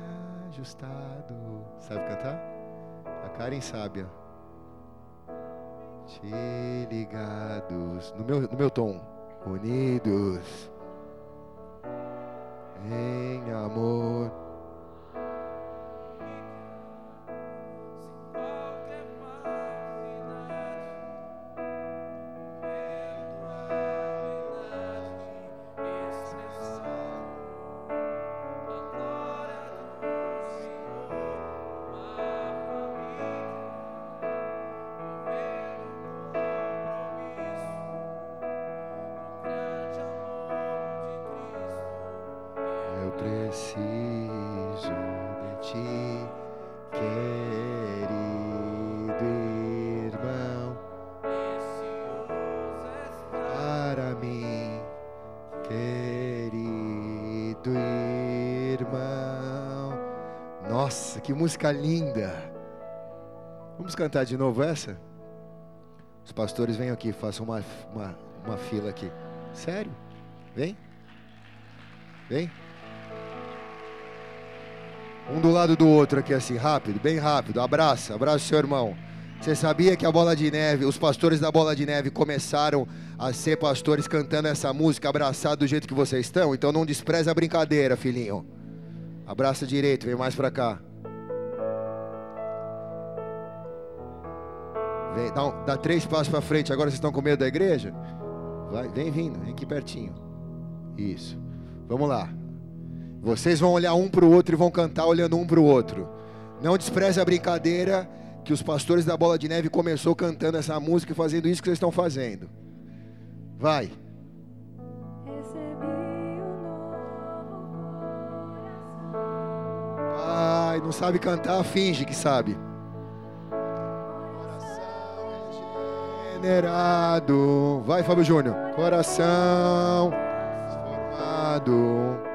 ajustado. Sabe cantar? A Karen sabe. Te ligados, no meu, no meu tom, unidos em amor. Música linda. Vamos cantar de novo essa? Os pastores venham aqui, façam uma, uma, uma fila aqui. Sério? Vem. Vem. Um do lado do outro aqui assim, rápido, bem rápido. Abraça, abraça seu irmão. Você sabia que a Bola de Neve, os pastores da Bola de Neve começaram a ser pastores cantando essa música abraçado do jeito que vocês estão? Então não despreze a brincadeira, filhinho. Abraça direito, vem mais para cá. Vem, dá, dá três passos para frente. Agora vocês estão com medo da igreja? Vai, vem vindo, vem aqui pertinho. Isso. Vamos lá. Vocês vão olhar um para o outro e vão cantar olhando um para o outro. Não despreze a brincadeira que os pastores da Bola de Neve começou cantando essa música e fazendo isso que vocês estão fazendo. Vai. Pai. Não sabe cantar, finge que sabe. Regenerado. Vai, Fábio Júnior. Coração formado.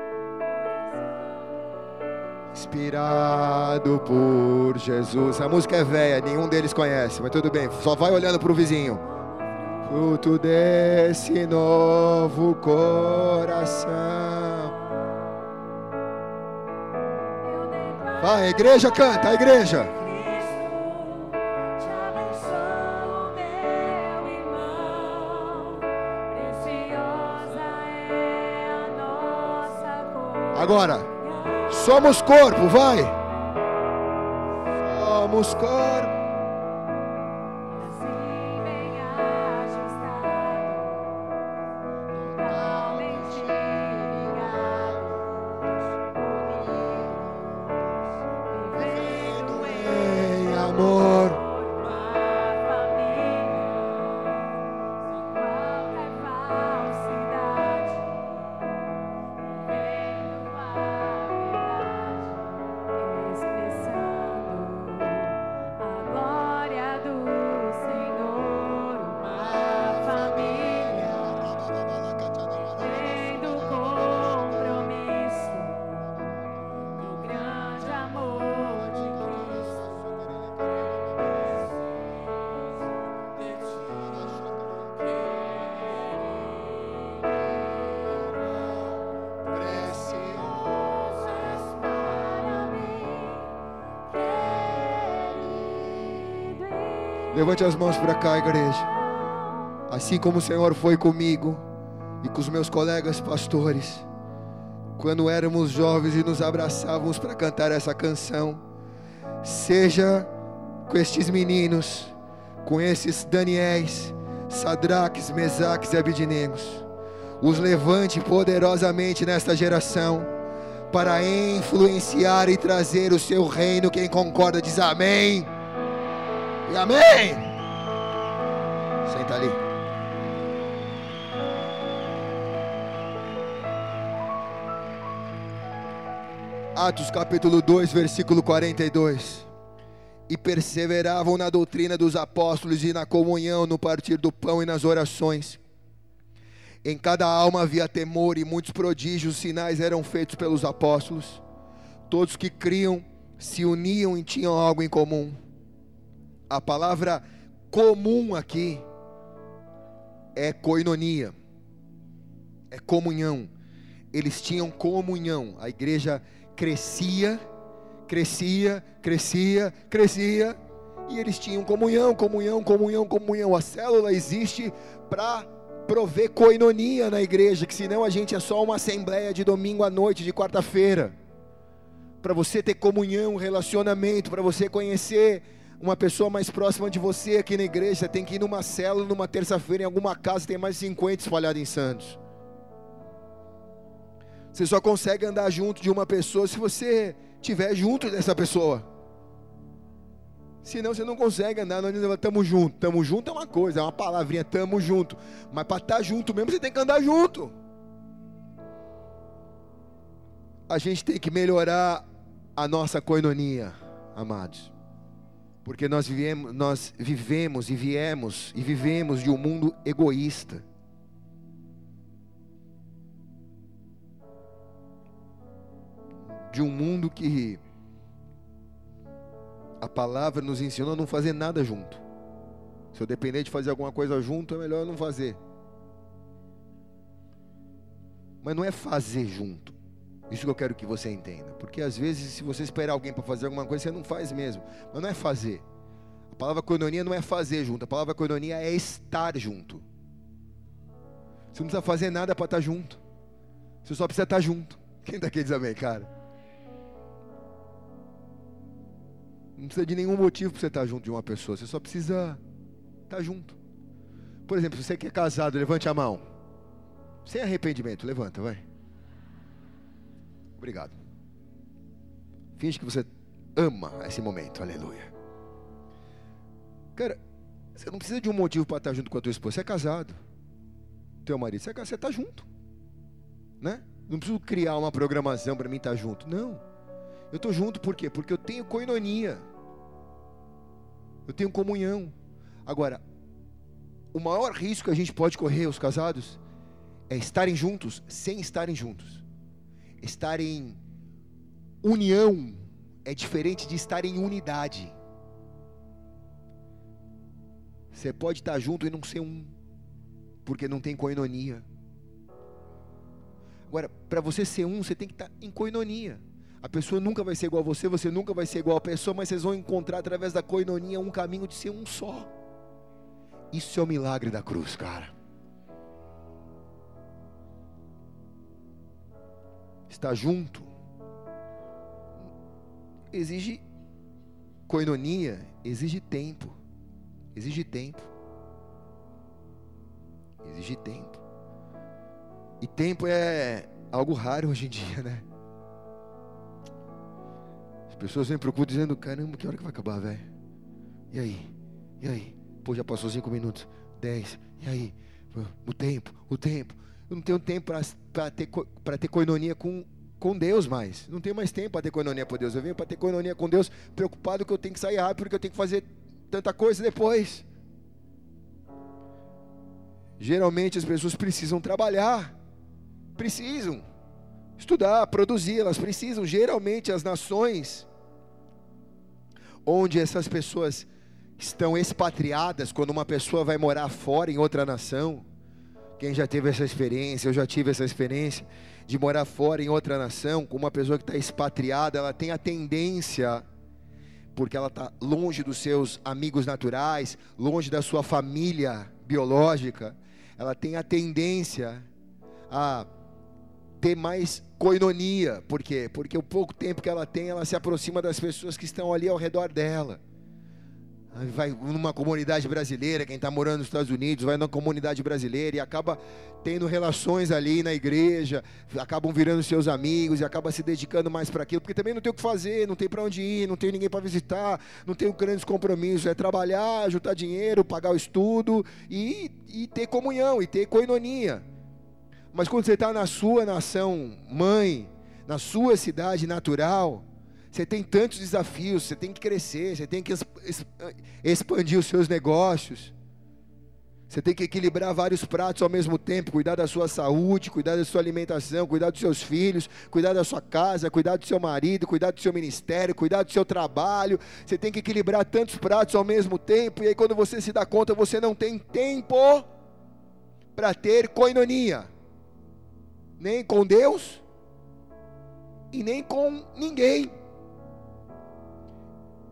Inspirado por Jesus. A música é velha, nenhum deles conhece, mas tudo bem. Só vai olhando para o vizinho. Fruto desse novo coração. Vai, a igreja canta, a igreja. Agora, somos corpo, vai. Somos corpo. Levante as mãos para cá, igreja. Assim como o Senhor foi comigo e com os meus colegas pastores, quando éramos jovens e nos abraçávamos para cantar essa canção, seja com estes meninos, com esses Daniéis, Sadraques, Mesaques e Abidinegos, os levante poderosamente nesta geração, para influenciar e trazer o seu reino. Quem concorda diz amém. E amém. Senta ali. Atos capítulo 2, versículo 42. E perseveravam na doutrina dos apóstolos e na comunhão, no partir do pão e nas orações. Em cada alma havia temor e muitos prodígios, sinais eram feitos pelos apóstolos. Todos que criam se uniam e tinham algo em comum. A palavra comum aqui é koinonia, é comunhão. Eles tinham comunhão. A igreja crescia, crescia, crescia, crescia, e eles tinham comunhão, comunhão, comunhão, comunhão. A célula existe para prover coinonia na igreja, que senão a gente é só uma assembleia de domingo à noite, de quarta-feira. Para você ter comunhão, relacionamento, para você conhecer uma pessoa mais próxima de você aqui na igreja, tem que ir numa célula, numa terça-feira, em alguma casa, tem mais de 50 espalhados em Santos. Você só consegue andar junto de uma pessoa se você estiver junto dessa pessoa. Senão você não consegue andar, nós estamos junto. Estamos junto é uma coisa, é uma palavrinha, estamos junto. Mas para estar junto mesmo, você tem que andar junto. A gente tem que melhorar a nossa coinonia, amados. Porque nós vivemos, nós vivemos e viemos e vivemos de um mundo egoísta. De um mundo que a palavra nos ensinou a não fazer nada junto. Se eu depender de fazer alguma coisa junto, é melhor não fazer. Mas não é fazer junto. Isso que eu quero que você entenda. Porque às vezes, se você esperar alguém para fazer alguma coisa, você não faz mesmo. Mas não é fazer. A palavra coinonia não é fazer junto. A palavra coinonia é estar junto. Você não precisa fazer nada para estar junto. Você só precisa estar junto. Quem daqui diz amém, cara? Não precisa de nenhum motivo para você estar junto de uma pessoa. Você só precisa estar junto. Por exemplo, você que é casado, levante a mão. Sem arrependimento, levanta, vai. Obrigado. Finge que você ama esse momento, aleluia. Cara, você não precisa de um motivo para estar junto com a tua esposa. Você é casado. Teu marido, você é casado, você está junto. Né? Não preciso criar uma programação para mim estar junto. Não. Eu estou junto por quê? Porque eu tenho coinonia. Eu tenho comunhão. Agora, o maior risco que a gente pode correr, os casados, é estarem juntos sem estarem juntos. Estar em união é diferente de estar em unidade. Você pode estar junto e não ser um, porque não tem coinonia. Agora, para você ser um, você tem que estar em coinonia. A pessoa nunca vai ser igual a você, você nunca vai ser igual a pessoa, mas vocês vão encontrar através da coinonia um caminho de ser um só. Isso é o milagre da cruz, cara. Estar junto exige coinonia, exige tempo. Exige tempo. Exige tempo. E tempo é algo raro hoje em dia, né? As pessoas vêm pro culto dizendo: caramba, que hora que vai acabar, velho? E aí? E aí? Pô, já passou cinco minutos, dez. E aí? O tempo, o tempo. Eu não tenho tempo para ter, pra ter coinonia com, com Deus mais. Não tenho mais tempo para ter coinonia com Deus. Eu venho para ter coinonia com Deus preocupado que eu tenho que sair rápido, porque eu tenho que fazer tanta coisa depois. Geralmente as pessoas precisam trabalhar, precisam estudar, produzir, elas precisam. Geralmente as nações onde essas pessoas estão expatriadas, quando uma pessoa vai morar fora em outra nação, quem já teve essa experiência, eu já tive essa experiência de morar fora em outra nação, com uma pessoa que está expatriada, ela tem a tendência, porque ela está longe dos seus amigos naturais, longe da sua família biológica, ela tem a tendência a ter mais coinonia. Por quê? Porque o pouco tempo que ela tem, ela se aproxima das pessoas que estão ali ao redor dela. Vai numa comunidade brasileira, quem está morando nos Estados Unidos, vai numa comunidade brasileira e acaba tendo relações ali na igreja, acabam virando seus amigos e acaba se dedicando mais para aquilo, porque também não tem o que fazer, não tem para onde ir, não tem ninguém para visitar, não tem grandes compromissos, é trabalhar, juntar dinheiro, pagar o estudo e, e ter comunhão, e ter coinonia. Mas quando você está na sua nação mãe, na sua cidade natural, você tem tantos desafios, você tem que crescer, você tem que expandir os seus negócios. Você tem que equilibrar vários pratos ao mesmo tempo, cuidar da sua saúde, cuidar da sua alimentação, cuidar dos seus filhos, cuidar da sua casa, cuidar do seu marido, cuidar do seu ministério, cuidar do seu trabalho. Você tem que equilibrar tantos pratos ao mesmo tempo, e aí quando você se dá conta, você não tem tempo para ter coinonia, nem com Deus e nem com ninguém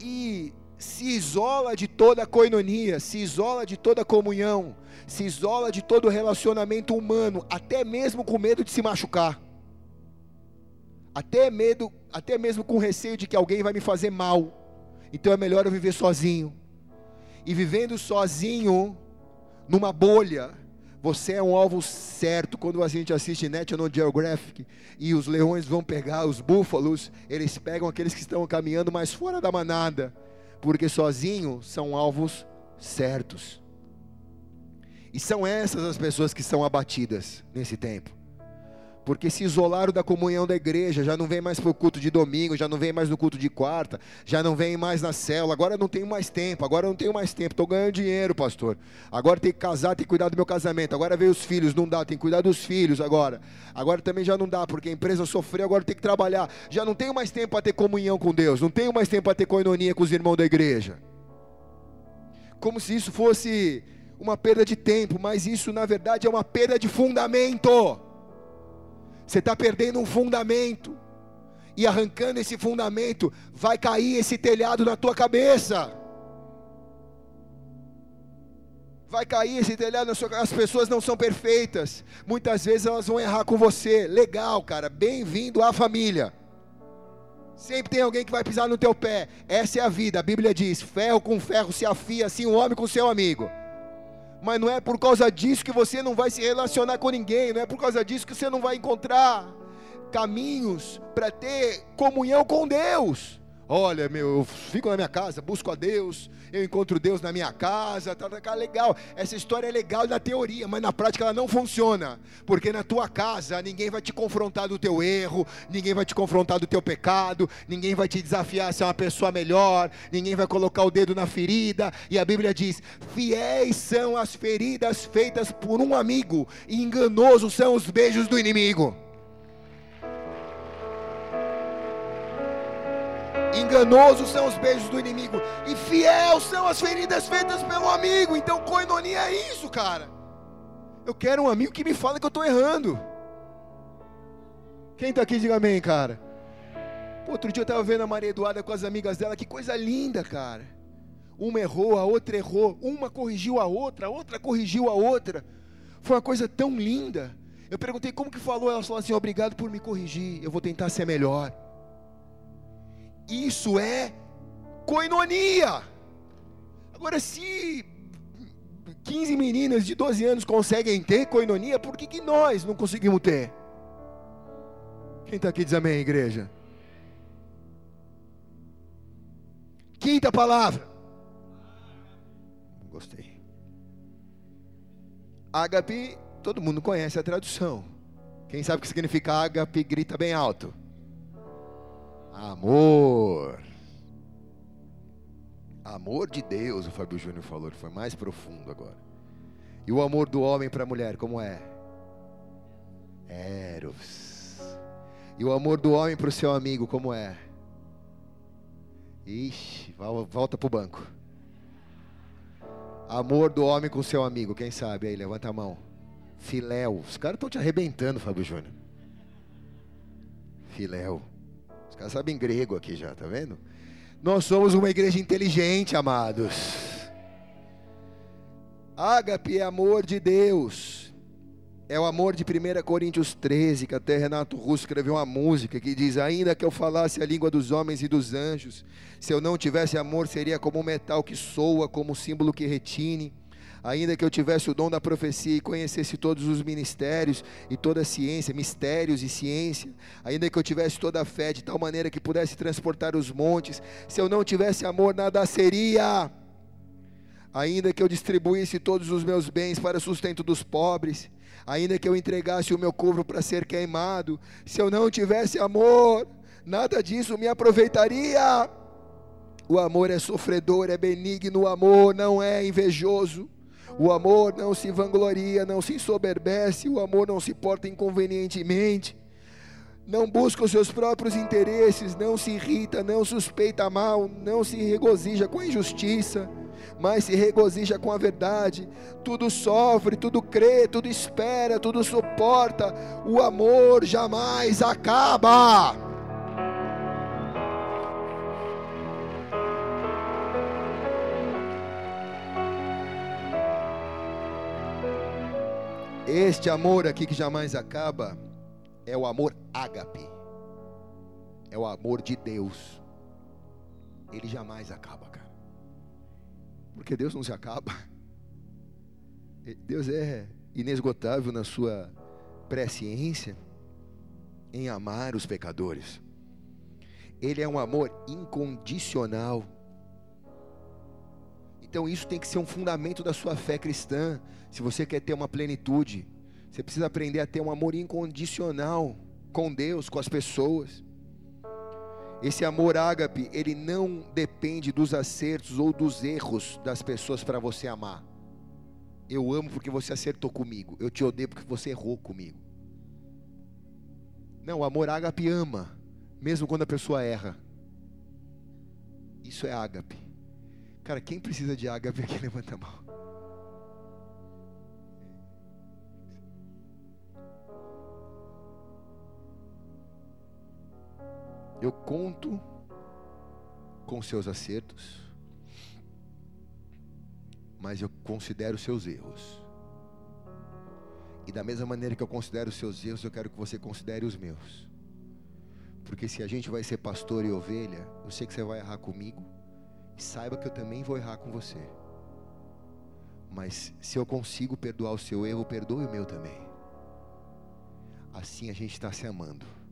e se isola de toda coinonia, se isola de toda comunhão, se isola de todo relacionamento humano, até mesmo com medo de se machucar. Até medo, até mesmo com receio de que alguém vai me fazer mal. Então é melhor eu viver sozinho. E vivendo sozinho numa bolha, você é um alvo certo. Quando a gente assiste National Geographic e os leões vão pegar os búfalos, eles pegam aqueles que estão caminhando mais fora da manada, porque sozinho são alvos certos. E são essas as pessoas que são abatidas nesse tempo porque se isolaram da comunhão da igreja, já não vem mais para o culto de domingo, já não vem mais no culto de quarta, já não vem mais na célula, agora não tenho mais tempo, agora não tenho mais tempo, estou ganhando dinheiro, pastor. Agora tem que casar, tem que cuidar do meu casamento, agora veio os filhos, não dá, tem que cuidar dos filhos agora. Agora também já não dá, porque a empresa sofreu, agora tem que trabalhar. Já não tenho mais tempo para ter comunhão com Deus, não tenho mais tempo para ter coinonia com os irmãos da igreja. Como se isso fosse uma perda de tempo, mas isso na verdade é uma perda de fundamento. Você está perdendo um fundamento. E arrancando esse fundamento, vai cair esse telhado na tua cabeça. Vai cair esse telhado na sua cabeça. As pessoas não são perfeitas. Muitas vezes elas vão errar com você. Legal, cara. Bem-vindo à família. Sempre tem alguém que vai pisar no teu pé. Essa é a vida. A Bíblia diz: ferro com ferro se afia, assim o um homem com seu amigo mas não é por causa disso que você não vai se relacionar com ninguém, não é por causa disso que você não vai encontrar caminhos para ter comunhão com Deus. Olha, meu, eu fico na minha casa, busco a Deus, eu encontro Deus na minha casa, tá, tá, tá legal. Essa história é legal na teoria, mas na prática ela não funciona. Porque na tua casa ninguém vai te confrontar do teu erro, ninguém vai te confrontar do teu pecado, ninguém vai te desafiar a ser uma pessoa melhor, ninguém vai colocar o dedo na ferida. E a Bíblia diz: fiéis são as feridas feitas por um amigo, e enganosos são os beijos do inimigo. Enganosos são os beijos do inimigo, e fiel são as feridas feitas pelo amigo. Então, coinonia é isso, cara. Eu quero um amigo que me fala que eu estou errando. Quem está aqui, diga amém, cara. Outro dia eu estava vendo a Maria Eduarda com as amigas dela, que coisa linda, cara. Uma errou, a outra errou, uma corrigiu a outra, a outra corrigiu a outra. Foi uma coisa tão linda. Eu perguntei como que falou, ela falou assim: obrigado por me corrigir, eu vou tentar ser melhor. Isso é coinonia. Agora, se 15 meninas de 12 anos conseguem ter coinonia, por que, que nós não conseguimos ter? Quem está aqui diz amém, igreja? Quinta palavra. Gostei. Ágape, todo mundo conhece a tradução. Quem sabe o que significa ágape, grita bem alto. Amor. Amor de Deus, o Fábio Júnior falou, ele foi mais profundo agora. E o amor do homem para a mulher, como é? Eros. E o amor do homem para o seu amigo, como é? Ixi, volta para o banco. Amor do homem com seu amigo, quem sabe aí? Levanta a mão. Filéu. Os caras estão te arrebentando, Fábio Júnior. Filéu. Os caras sabem grego aqui já, tá vendo? Nós somos uma igreja inteligente, amados. Ágape é amor de Deus. É o amor de 1 Coríntios 13, que até Renato Russo escreveu uma música que diz: Ainda que eu falasse a língua dos homens e dos anjos, se eu não tivesse amor, seria como um metal que soa, como um símbolo que retine ainda que eu tivesse o dom da profecia e conhecesse todos os ministérios e toda a ciência, mistérios e ciência, ainda que eu tivesse toda a fé de tal maneira que pudesse transportar os montes, se eu não tivesse amor, nada seria. Ainda que eu distribuísse todos os meus bens para sustento dos pobres, ainda que eu entregasse o meu corpo para ser queimado, se eu não tivesse amor, nada disso me aproveitaria. O amor é sofredor, é benigno, o amor não é invejoso. O amor não se vangloria, não se ensoberbece, o amor não se porta inconvenientemente, não busca os seus próprios interesses, não se irrita, não suspeita mal, não se regozija com a injustiça, mas se regozija com a verdade. Tudo sofre, tudo crê, tudo espera, tudo suporta. O amor jamais acaba. Este amor aqui que jamais acaba é o amor ágape. É o amor de Deus. Ele jamais acaba, cara. Porque Deus não se acaba. Deus é inesgotável na sua presciência em amar os pecadores. Ele é um amor incondicional. Então isso tem que ser um fundamento da sua fé cristã. Se você quer ter uma plenitude, você precisa aprender a ter um amor incondicional com Deus, com as pessoas. Esse amor ágape, ele não depende dos acertos ou dos erros das pessoas para você amar. Eu amo porque você acertou comigo. Eu te odeio porque você errou comigo. Não, o amor ágape ama, mesmo quando a pessoa erra. Isso é ágape. Cara, quem precisa de ágape aqui? Levanta a mão. Eu conto com seus acertos, mas eu considero seus erros. E da mesma maneira que eu considero os seus erros, eu quero que você considere os meus. Porque se a gente vai ser pastor e ovelha, eu sei que você vai errar comigo, e saiba que eu também vou errar com você. Mas se eu consigo perdoar o seu erro, perdoe o meu também. Assim a gente está se amando.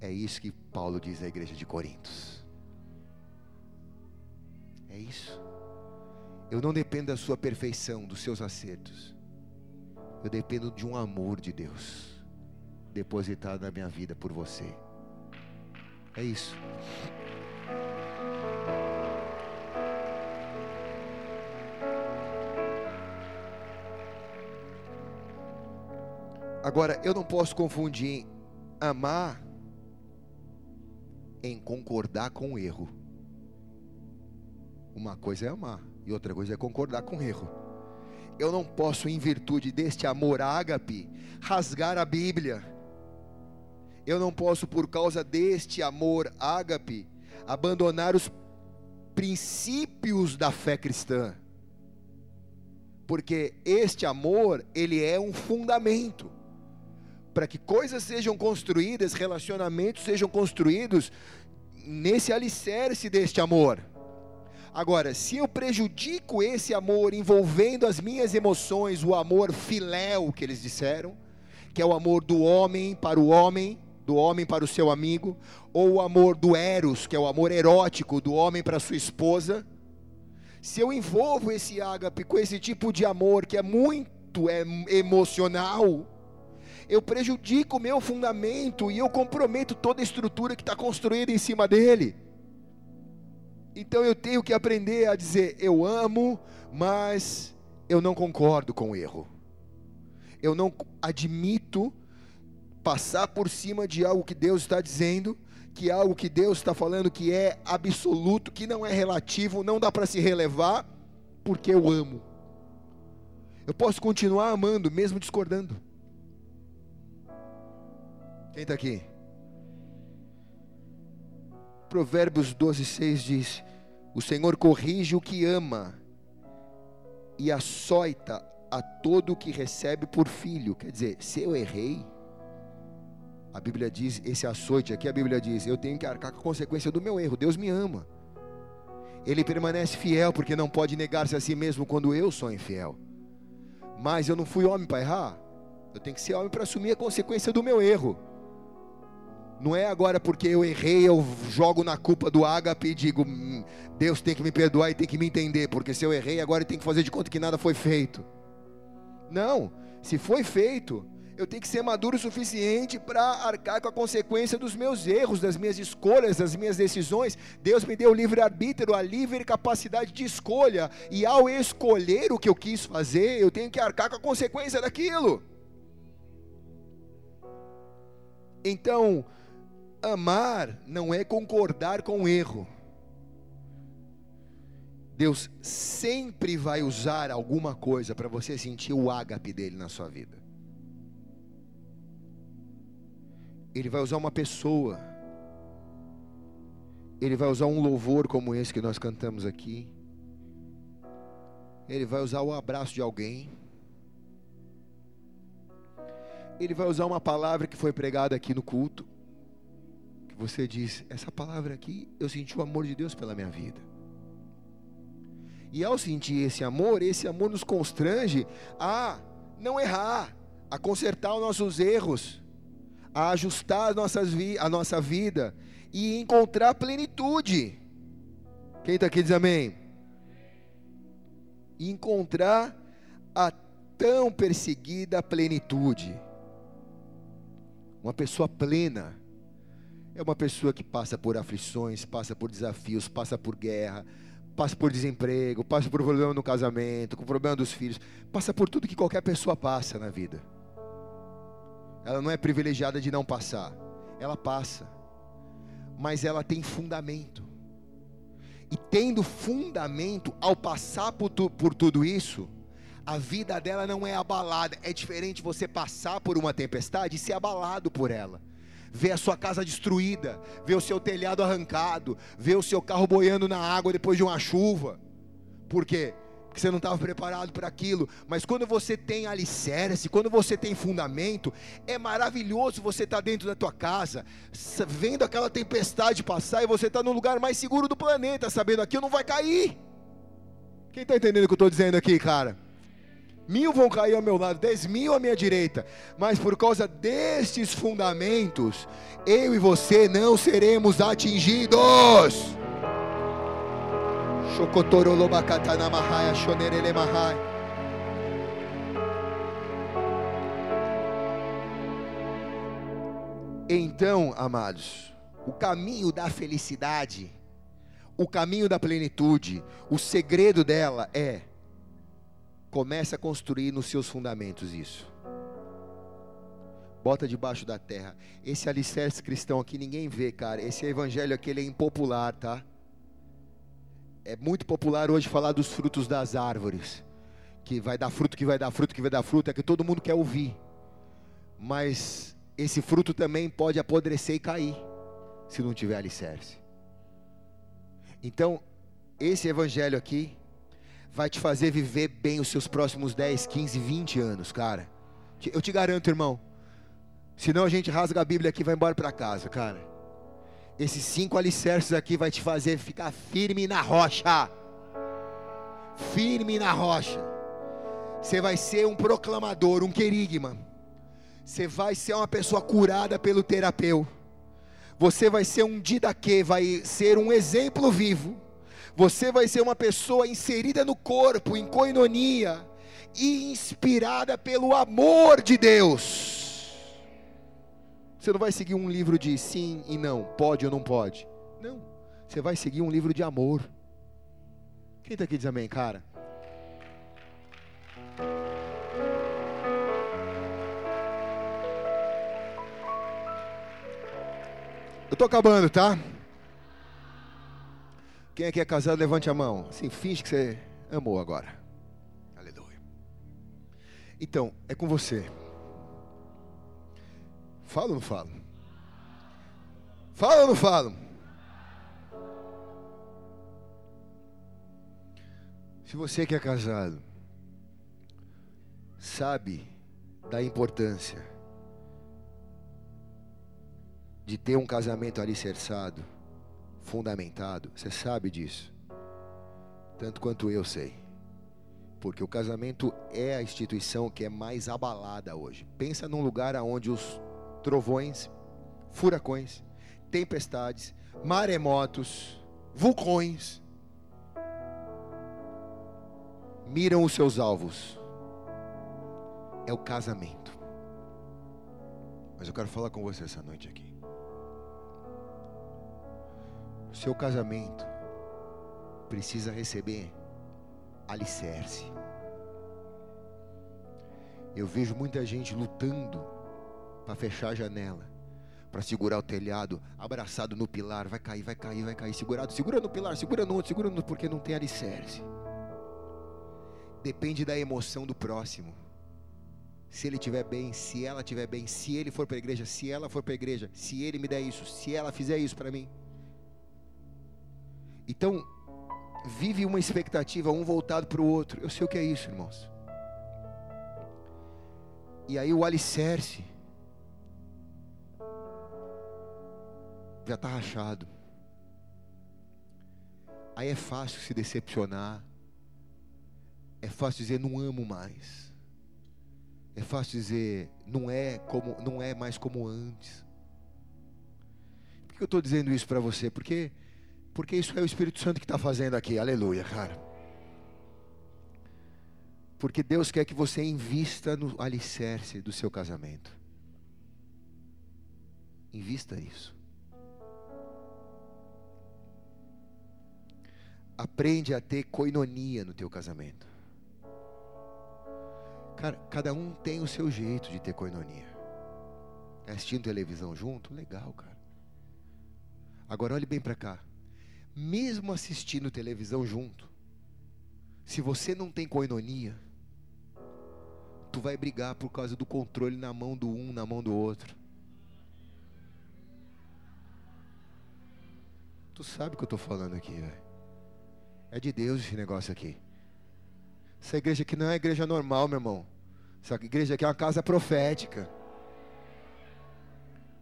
É isso que Paulo diz à igreja de Corintos. É isso. Eu não dependo da sua perfeição, dos seus acertos. Eu dependo de um amor de Deus depositado na minha vida por você. É isso. Agora, eu não posso confundir amar em concordar com o erro. Uma coisa é amar e outra coisa é concordar com o erro. Eu não posso, em virtude deste amor ágape, rasgar a Bíblia. Eu não posso, por causa deste amor ágape, abandonar os princípios da fé cristã. Porque este amor, ele é um fundamento para que coisas sejam construídas, relacionamentos sejam construídos nesse alicerce deste amor. Agora, se eu prejudico esse amor envolvendo as minhas emoções, o amor filéu que eles disseram, que é o amor do homem para o homem, do homem para o seu amigo, ou o amor do eros, que é o amor erótico do homem para sua esposa, se eu envolvo esse ágape com esse tipo de amor que é muito emocional, eu prejudico o meu fundamento e eu comprometo toda a estrutura que está construída em cima dele. Então eu tenho que aprender a dizer: eu amo, mas eu não concordo com o erro. Eu não admito passar por cima de algo que Deus está dizendo, que é algo que Deus está falando que é absoluto, que não é relativo, não dá para se relevar, porque eu amo. Eu posso continuar amando, mesmo discordando. Quem está aqui? Provérbios 12, 6 diz: O Senhor corrige o que ama e açoita a todo o que recebe por filho. Quer dizer, se eu errei, a Bíblia diz, esse açoite aqui, a Bíblia diz, eu tenho que arcar com a consequência do meu erro. Deus me ama. Ele permanece fiel porque não pode negar-se a si mesmo quando eu sou infiel. Mas eu não fui homem para errar. Eu tenho que ser homem para assumir a consequência do meu erro. Não é agora porque eu errei, eu jogo na culpa do ágape e digo, hum, Deus tem que me perdoar e tem que me entender, porque se eu errei, agora tem que fazer de conta que nada foi feito. Não, se foi feito, eu tenho que ser maduro o suficiente para arcar com a consequência dos meus erros, das minhas escolhas, das minhas decisões. Deus me deu o livre arbítrio, a livre capacidade de escolha, e ao escolher o que eu quis fazer, eu tenho que arcar com a consequência daquilo. Então, Amar não é concordar com o erro. Deus sempre vai usar alguma coisa para você sentir o ágape dele na sua vida. Ele vai usar uma pessoa. Ele vai usar um louvor como esse que nós cantamos aqui. Ele vai usar o abraço de alguém. Ele vai usar uma palavra que foi pregada aqui no culto você diz: essa palavra aqui, eu senti o amor de Deus pela minha vida. E ao sentir esse amor, esse amor nos constrange a não errar, a consertar os nossos erros, a ajustar as nossas a nossa vida e encontrar plenitude. Quem está aqui diz amém? Encontrar a tão perseguida plenitude. Uma pessoa plena é uma pessoa que passa por aflições, passa por desafios, passa por guerra, passa por desemprego, passa por problema no casamento, com problema dos filhos, passa por tudo que qualquer pessoa passa na vida. Ela não é privilegiada de não passar, ela passa, mas ela tem fundamento. E tendo fundamento, ao passar por, tu, por tudo isso, a vida dela não é abalada. É diferente você passar por uma tempestade e ser abalado por ela ver a sua casa destruída, ver o seu telhado arrancado, ver o seu carro boiando na água depois de uma chuva. Por quê? Porque você não estava preparado para aquilo. Mas quando você tem alicerce, quando você tem fundamento, é maravilhoso você estar tá dentro da tua casa, vendo aquela tempestade passar e você está no lugar mais seguro do planeta, sabendo aquilo não vai cair. Quem está entendendo o que eu estou dizendo aqui, cara? Mil vão cair ao meu lado, dez mil à minha direita, mas por causa destes fundamentos, eu e você não seremos atingidos. Então, amados, o caminho da felicidade, o caminho da plenitude, o segredo dela é comece a construir nos seus fundamentos isso. Bota debaixo da terra. Esse alicerce cristão aqui ninguém vê, cara. Esse evangelho aqui ele é impopular, tá? É muito popular hoje falar dos frutos das árvores. Que vai dar fruto, que vai dar fruto, que vai dar fruto. É que todo mundo quer ouvir. Mas esse fruto também pode apodrecer e cair. Se não tiver alicerce. Então, esse evangelho aqui vai te fazer viver bem os seus próximos 10, 15, 20 anos, cara. Eu te garanto, irmão. Senão a gente rasga a Bíblia aqui e vai embora para casa, cara. Esses cinco alicerces aqui vai te fazer ficar firme na rocha. Firme na rocha. Você vai ser um proclamador, um querigma. Você vai ser uma pessoa curada pelo terapeuta. Você vai ser um didaquê, vai ser um exemplo vivo. Você vai ser uma pessoa inserida no corpo, em coinonia e inspirada pelo amor de Deus. Você não vai seguir um livro de sim e não, pode ou não pode. Não. Você vai seguir um livro de amor. Quem está aqui diz amém, cara? Eu tô acabando, tá? Quem aqui é casado, levante a mão. Assim, finge que você amou agora. Aleluia. Então, é com você. Falo ou não falo? Falo ou não falo? Se você que é casado, sabe da importância de ter um casamento alicerçado, fundamentado, você sabe disso, tanto quanto eu sei. Porque o casamento é a instituição que é mais abalada hoje. Pensa num lugar onde os trovões, furacões, tempestades, maremotos, vulcões miram os seus alvos. É o casamento. Mas eu quero falar com você essa noite aqui. O seu casamento precisa receber alicerce. Eu vejo muita gente lutando para fechar a janela, para segurar o telhado, abraçado no pilar, vai cair, vai cair, vai cair, segurado, segura no pilar, segura no outro, segura no outro, porque não tem alicerce. Depende da emoção do próximo. Se ele estiver bem, se ela estiver bem, se ele for para a igreja, se ela for para a igreja, se ele me der isso, se ela fizer isso para mim. Então, vive uma expectativa, um voltado para o outro. Eu sei o que é isso, irmãos. E aí o alicerce já está rachado. Aí é fácil se decepcionar. É fácil dizer não amo mais. É fácil dizer não é como não é mais como antes. Por que eu estou dizendo isso para você? Porque porque isso é o Espírito Santo que está fazendo aqui. Aleluia, cara. Porque Deus quer que você invista no alicerce do seu casamento. Invista isso. Aprende a ter coinonia no teu casamento. Cara, cada um tem o seu jeito de ter coinonia. Assistindo televisão junto, legal, cara. Agora olhe bem para cá. Mesmo assistindo televisão junto, se você não tem coinonia, tu vai brigar por causa do controle na mão do um, na mão do outro. Tu sabe o que eu estou falando aqui, velho. É de Deus esse negócio aqui. Essa igreja aqui não é igreja normal, meu irmão. Essa igreja aqui é uma casa profética.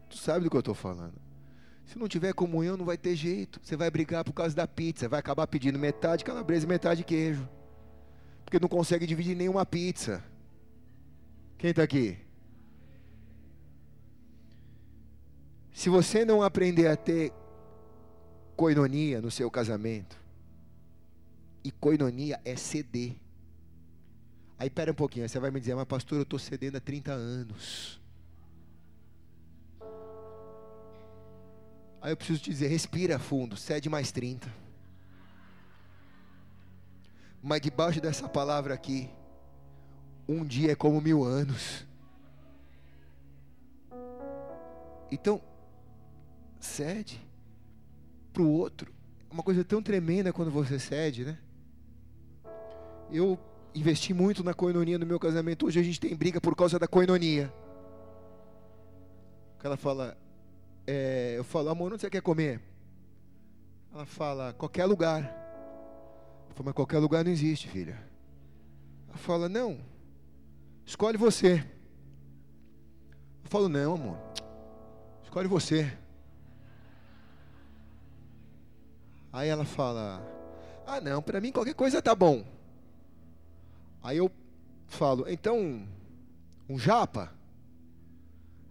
Tu sabe do que eu estou falando. Se não tiver comunhão, não vai ter jeito. Você vai brigar por causa da pizza. Vai acabar pedindo metade calabresa e metade queijo. Porque não consegue dividir nenhuma pizza. Quem está aqui? Se você não aprender a ter coinonia no seu casamento, E coinonia é ceder. Aí pera um pouquinho, você vai me dizer, mas pastor, eu estou cedendo há 30 anos. Aí eu preciso te dizer, respira fundo, cede mais 30. Mas debaixo dessa palavra aqui, um dia é como mil anos. Então, cede para o outro. É uma coisa tão tremenda quando você cede, né? Eu investi muito na coinonia no meu casamento. Hoje a gente tem briga por causa da coinonia. Ela fala, é, eu falo, amor, onde você quer comer? Ela fala, qualquer lugar. Eu falo, mas qualquer lugar não existe, filha. Ela fala, não, escolhe você. Eu falo, não, amor, escolhe você. Aí ela fala, ah, não, para mim qualquer coisa tá bom. Aí eu falo, então, um japa?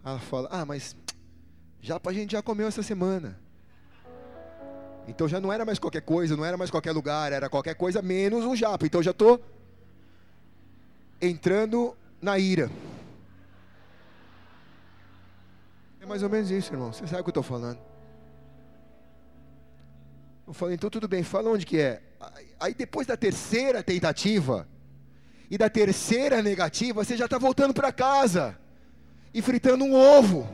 Ela fala, ah, mas japa a gente já comeu essa semana. Então já não era mais qualquer coisa, não era mais qualquer lugar, era qualquer coisa menos um japa. Então já estou entrando na ira. É mais ou menos isso, irmão. Você sabe o que eu estou falando. Eu falei, então tudo bem, fala onde que é. Aí depois da terceira tentativa, e da terceira negativa, você já está voltando para casa e fritando um ovo.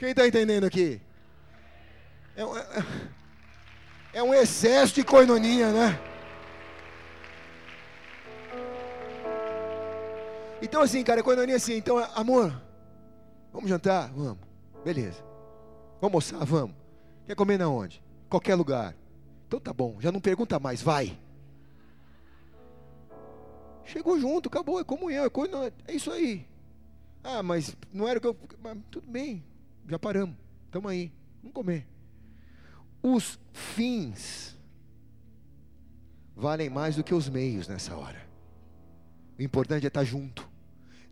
Quem está entendendo aqui? É um, é, é um excesso de coinonia, né? Então assim, cara, coinonia assim, então, amor, vamos jantar? Vamos. Beleza. Vamos almoçar? Vamos. Quer comer na onde? Qualquer lugar. Então tá bom, já não pergunta mais, vai. Chegou junto, acabou, é comunhão, é, coisa, é isso aí. Ah, mas não era o que eu. Mas, tudo bem, já paramos, estamos aí, vamos comer. Os fins valem mais do que os meios nessa hora. O importante é estar junto,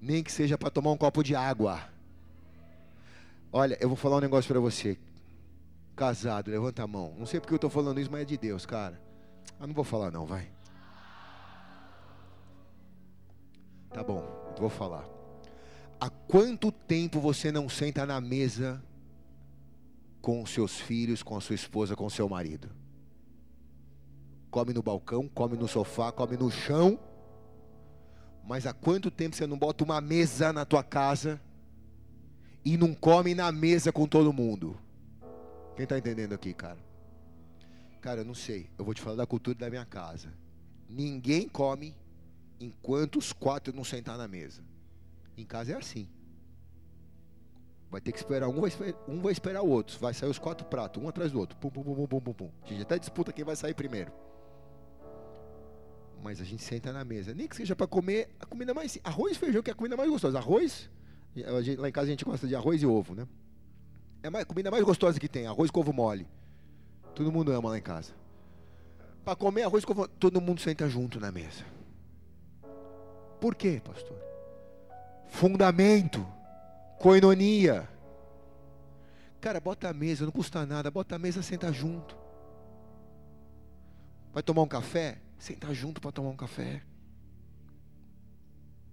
nem que seja para tomar um copo de água. Olha, eu vou falar um negócio para você. Casado, levanta a mão. Não sei porque eu estou falando isso, mas é de Deus, cara. Ah, não vou falar não, vai. Tá bom, vou falar. Há quanto tempo você não senta na mesa com seus filhos, com a sua esposa, com seu marido? Come no balcão, come no sofá, come no chão. Mas há quanto tempo você não bota uma mesa na tua casa e não come na mesa com todo mundo? Quem está entendendo aqui, cara? Cara, eu não sei. Eu vou te falar da cultura da minha casa. Ninguém come enquanto os quatro não sentar na mesa. Em casa é assim. Vai ter que esperar um, vai esperar, um vai esperar o outro. Vai sair os quatro pratos, um atrás do outro. Pum, pum, pum, pum, pum, pum. A gente até disputa quem vai sair primeiro. Mas a gente senta na mesa. Nem que seja para comer a comida mais. Arroz e feijão, que é a comida mais gostosa. Arroz. Lá em casa a gente gosta de arroz e ovo, né? É a comida mais gostosa que tem. Arroz com ovo mole. Todo mundo ama lá em casa. Para comer arroz com ovo, todo mundo senta junto na mesa. Por quê, pastor? Fundamento, coinonia. Cara, bota a mesa, não custa nada, bota a mesa, senta junto. Vai tomar um café? Senta junto para tomar um café.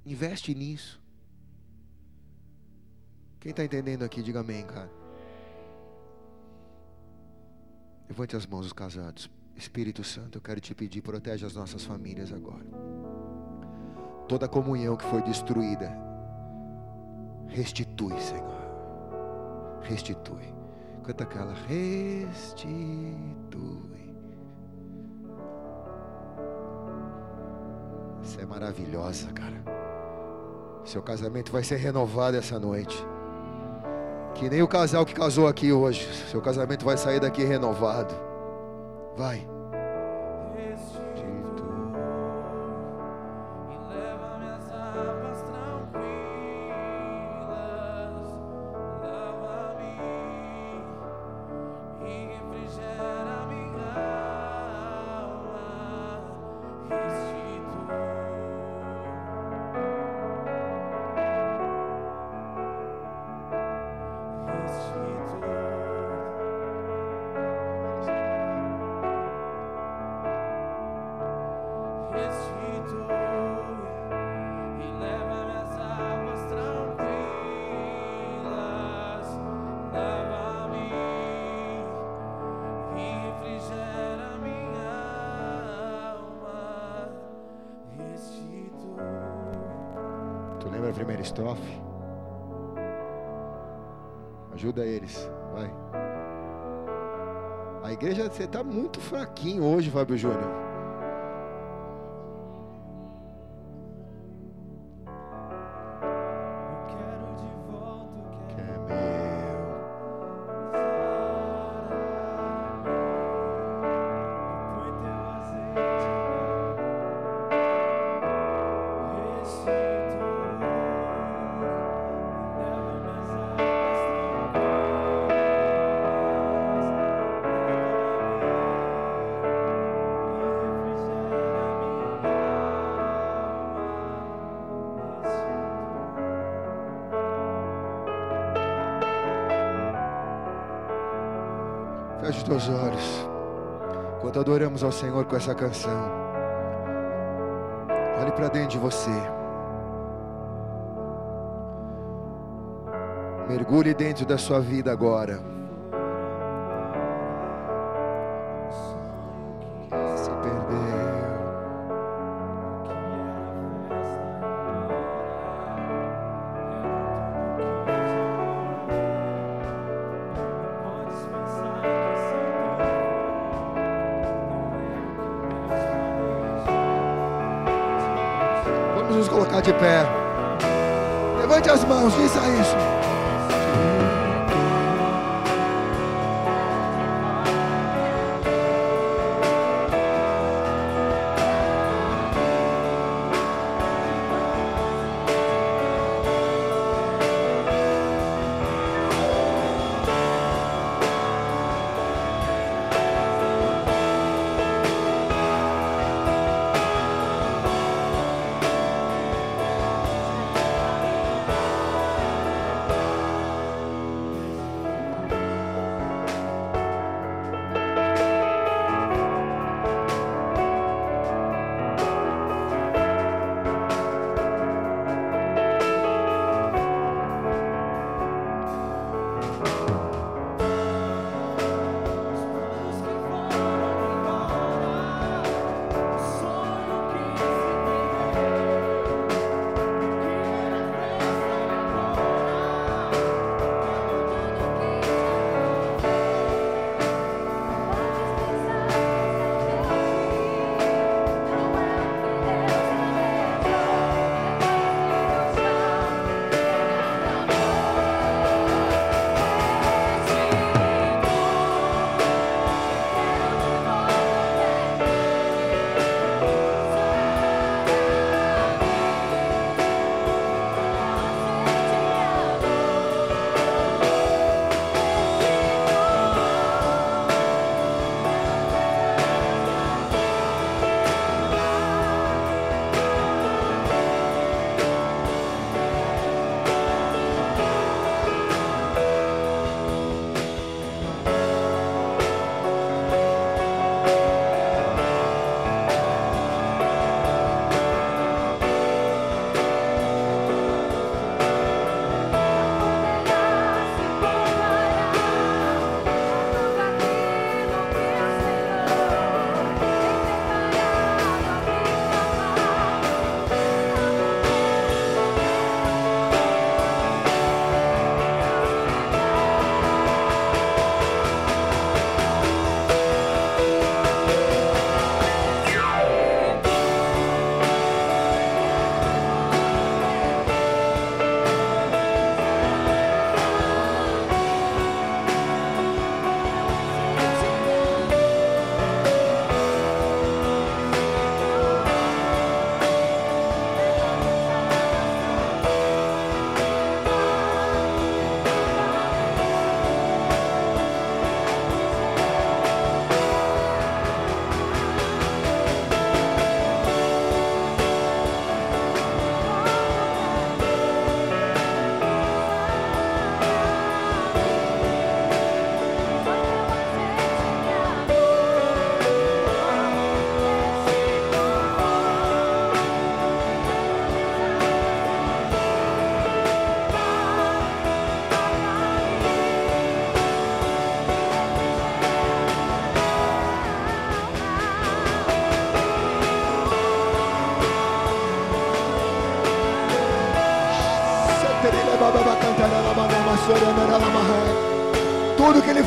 Investe nisso. Quem está entendendo aqui, diga amém, cara. Levante as mãos, os casados. Espírito Santo, eu quero te pedir, protege as nossas famílias agora toda comunhão que foi destruída. Restitui, Senhor. Restitui. Canta aquela. Restitui. Você é maravilhosa, cara. Seu casamento vai ser renovado essa noite. Que nem o casal que casou aqui hoje. Seu casamento vai sair daqui renovado. Vai. fraquinho hoje, Fábio Júnior. adoremos ao Senhor com essa canção. Olhe para dentro de você. Mergulhe dentro da sua vida agora.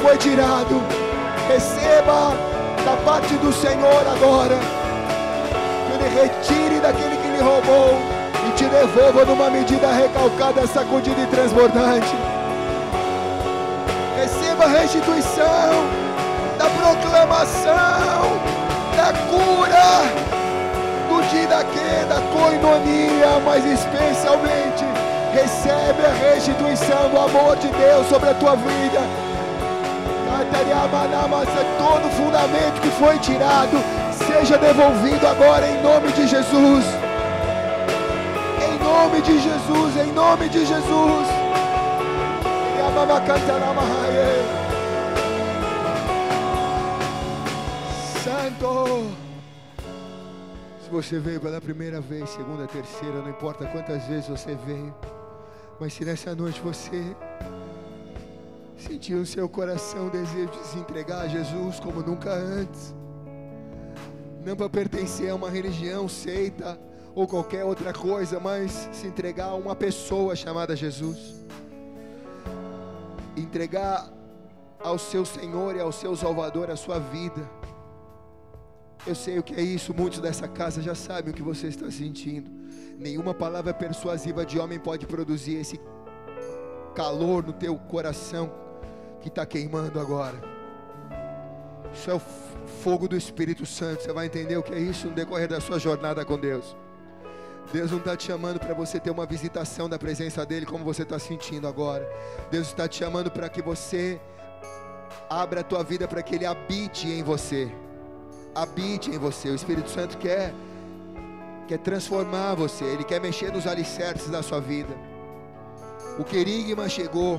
Foi tirado, receba da parte do Senhor agora. Que Ele retire daquele que lhe roubou e te devolva numa medida recalcada, sacudida e transbordante. Receba a restituição da proclamação da cura do dia da coinonia, mas especialmente recebe a restituição do amor de Deus sobre a tua vida. Todo fundamento que foi tirado seja devolvido agora em nome de Jesus. Em nome de Jesus, em nome de Jesus. Santo. Se você veio pela primeira vez, segunda, terceira, não importa quantas vezes você veio, mas se nessa noite você sentiu no seu coração o desejo de se entregar a Jesus como nunca antes, não para pertencer a uma religião, seita ou qualquer outra coisa, mas se entregar a uma pessoa chamada Jesus, entregar ao seu Senhor e ao seu Salvador a sua vida. Eu sei o que é isso, muitos dessa casa já sabem o que você está sentindo. Nenhuma palavra persuasiva de homem pode produzir esse calor no teu coração que está queimando agora. Isso é o fogo do Espírito Santo. Você vai entender o que é isso no decorrer da sua jornada com Deus. Deus não está te chamando para você ter uma visitação da presença dEle como você está sentindo agora. Deus está te chamando para que você abra a tua vida para que Ele habite em você habite em você. O Espírito Santo quer quer transformar você, ele quer mexer nos alicerces da sua vida. O querigma chegou.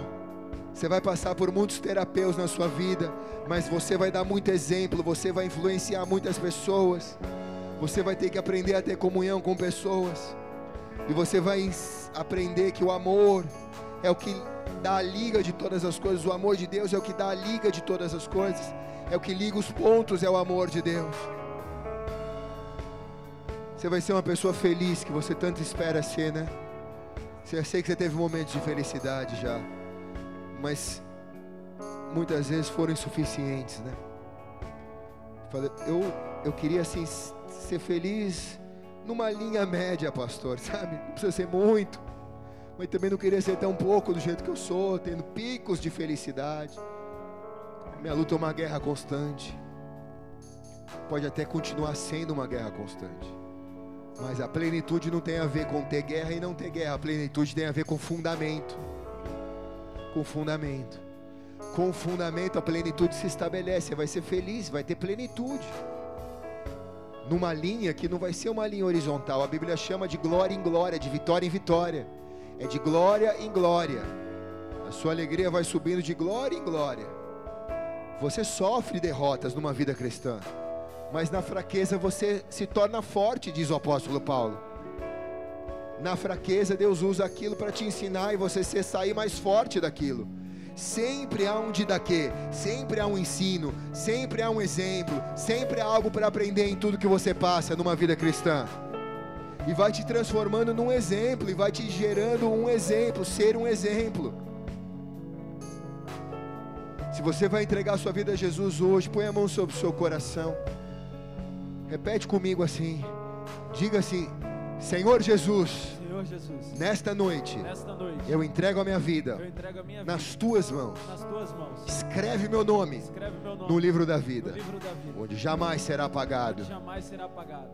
Você vai passar por muitos terapeutas na sua vida, mas você vai dar muito exemplo, você vai influenciar muitas pessoas. Você vai ter que aprender a ter comunhão com pessoas. E você vai aprender que o amor é o que dá a liga de todas as coisas. O amor de Deus é o que dá a liga de todas as coisas. É o que liga os pontos, é o amor de Deus. Você vai ser uma pessoa feliz que você tanto espera ser, né? Eu sei que você teve momentos de felicidade já, mas muitas vezes foram insuficientes, né? Eu, eu queria assim ser feliz numa linha média, pastor, sabe? Não precisa ser muito, mas também não queria ser tão pouco do jeito que eu sou, tendo picos de felicidade. Minha luta é uma guerra constante. Pode até continuar sendo uma guerra constante. Mas a plenitude não tem a ver com ter guerra e não ter guerra. A plenitude tem a ver com fundamento. Com fundamento. Com fundamento a plenitude se estabelece. Vai ser feliz, vai ter plenitude. Numa linha que não vai ser uma linha horizontal. A Bíblia chama de glória em glória, de vitória em vitória. É de glória em glória. A sua alegria vai subindo de glória em glória. Você sofre derrotas numa vida cristã, mas na fraqueza você se torna forte, diz o apóstolo Paulo. Na fraqueza Deus usa aquilo para te ensinar e você se sair mais forte daquilo. Sempre há um de quê? Sempre há um ensino, sempre há um exemplo, sempre há algo para aprender em tudo que você passa numa vida cristã. E vai te transformando num exemplo, e vai te gerando um exemplo, ser um exemplo. Se você vai entregar sua vida a Jesus hoje, põe a mão sobre o seu coração. Repete comigo assim. Diga assim: Senhor Jesus, Senhor Jesus, nesta noite nesta noite eu entrego a minha vida a minha vida nas tuas mãos. nas tuas mãos. Escreve meu nome Escreve meu nome no livro da no vida, livro da vida, onde jamais será apagado. jamais será apagado.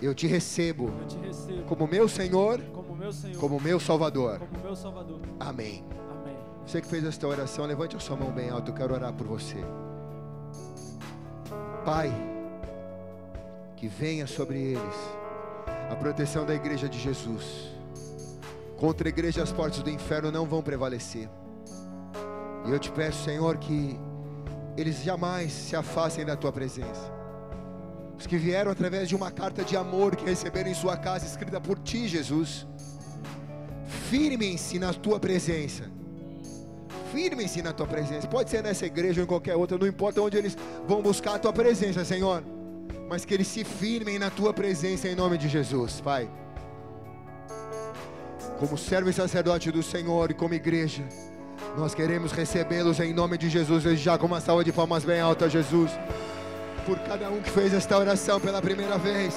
Eu te recebo Eu te recebo como meu Senhor, como meu Senhor, como meu Salvador. como meu Salvador. Amém. Amém. Você que fez esta oração, levante a sua mão bem alta, eu quero orar por você. Pai, que venha sobre eles a proteção da igreja de Jesus. Contra a igreja as portas do inferno não vão prevalecer. E eu te peço, Senhor, que eles jamais se afastem da tua presença. Os que vieram através de uma carta de amor que receberam em sua casa, escrita por ti, Jesus. Firmem-se na tua presença. Firmem-se na tua presença. Pode ser nessa igreja ou em qualquer outra, não importa onde eles vão buscar a tua presença, Senhor. Mas que eles se firmem na tua presença em nome de Jesus, Pai. como servo e sacerdote do Senhor e como igreja, nós queremos recebê-los em nome de Jesus, desde já com uma salva de palmas bem alta, Jesus, por cada um que fez esta oração pela primeira vez.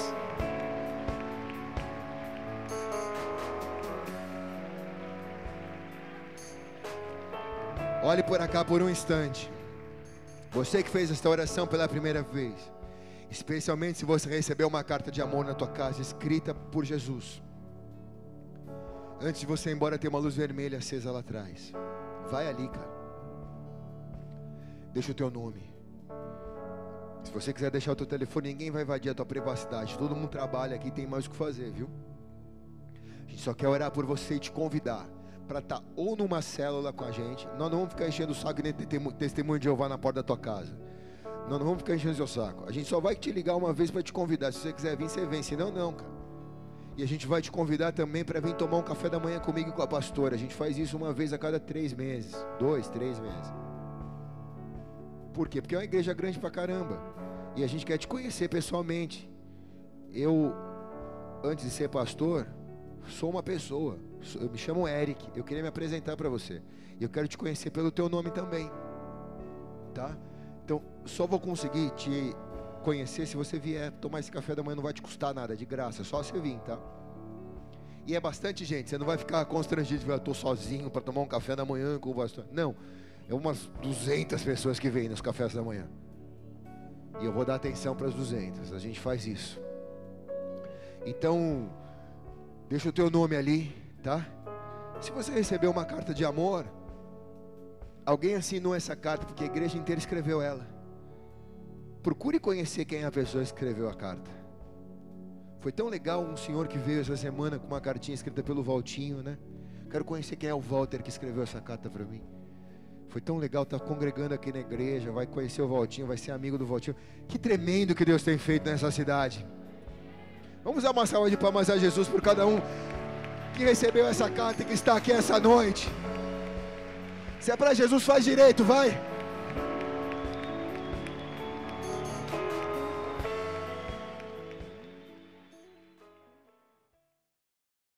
Olhe por cá por um instante. Você que fez esta oração pela primeira vez, especialmente se você recebeu uma carta de amor na tua casa escrita por Jesus. Antes de você ir embora, tem uma luz vermelha acesa lá atrás. Vai ali, cara. Deixa o teu nome. Se você quiser deixar o teu telefone, ninguém vai invadir a tua privacidade. Todo mundo trabalha aqui, tem mais o que fazer, viu? A gente só quer orar por você e te convidar para estar ou numa célula com a gente. Nós não vamos ficar enchendo o saco nem testemunho de Jeová na porta da tua casa. Nós não vamos ficar enchendo o seu saco. A gente só vai te ligar uma vez para te convidar. Se você quiser vir, você vem. Se não, não, cara. E a gente vai te convidar também para vir tomar um café da manhã comigo e com a pastora. A gente faz isso uma vez a cada três meses. Dois, três meses. Por quê? Porque é uma igreja grande pra caramba. E a gente quer te conhecer pessoalmente. Eu, antes de ser pastor, sou uma pessoa. Eu me chamo Eric. Eu queria me apresentar para você. E eu quero te conhecer pelo teu nome também. Tá? Então, só vou conseguir te conhecer se você vier tomar esse café da manhã. Não vai te custar nada, de graça. É só você vir, tá? E é bastante gente. Você não vai ficar constrangido. Eu estou sozinho para tomar um café da manhã com o pastor. Não. É umas 200 pessoas que vêm nos cafés da manhã. E eu vou dar atenção para as 200. A gente faz isso. Então, deixa o teu nome ali, tá? Se você recebeu uma carta de amor, alguém assinou essa carta porque a igreja inteira escreveu ela. Procure conhecer quem a pessoa escreveu a carta. Foi tão legal um senhor que veio essa semana com uma cartinha escrita pelo Valtinho, né? Quero conhecer quem é o Walter que escreveu essa carta para mim. Foi tão legal estar congregando aqui na igreja, vai conhecer o Valtinho, vai ser amigo do Valtinho. Que tremendo que Deus tem feito nessa cidade. Vamos dar uma salva de palmas a Jesus por cada um que recebeu essa carta e que está aqui essa noite. Se é para Jesus, faz direito, vai.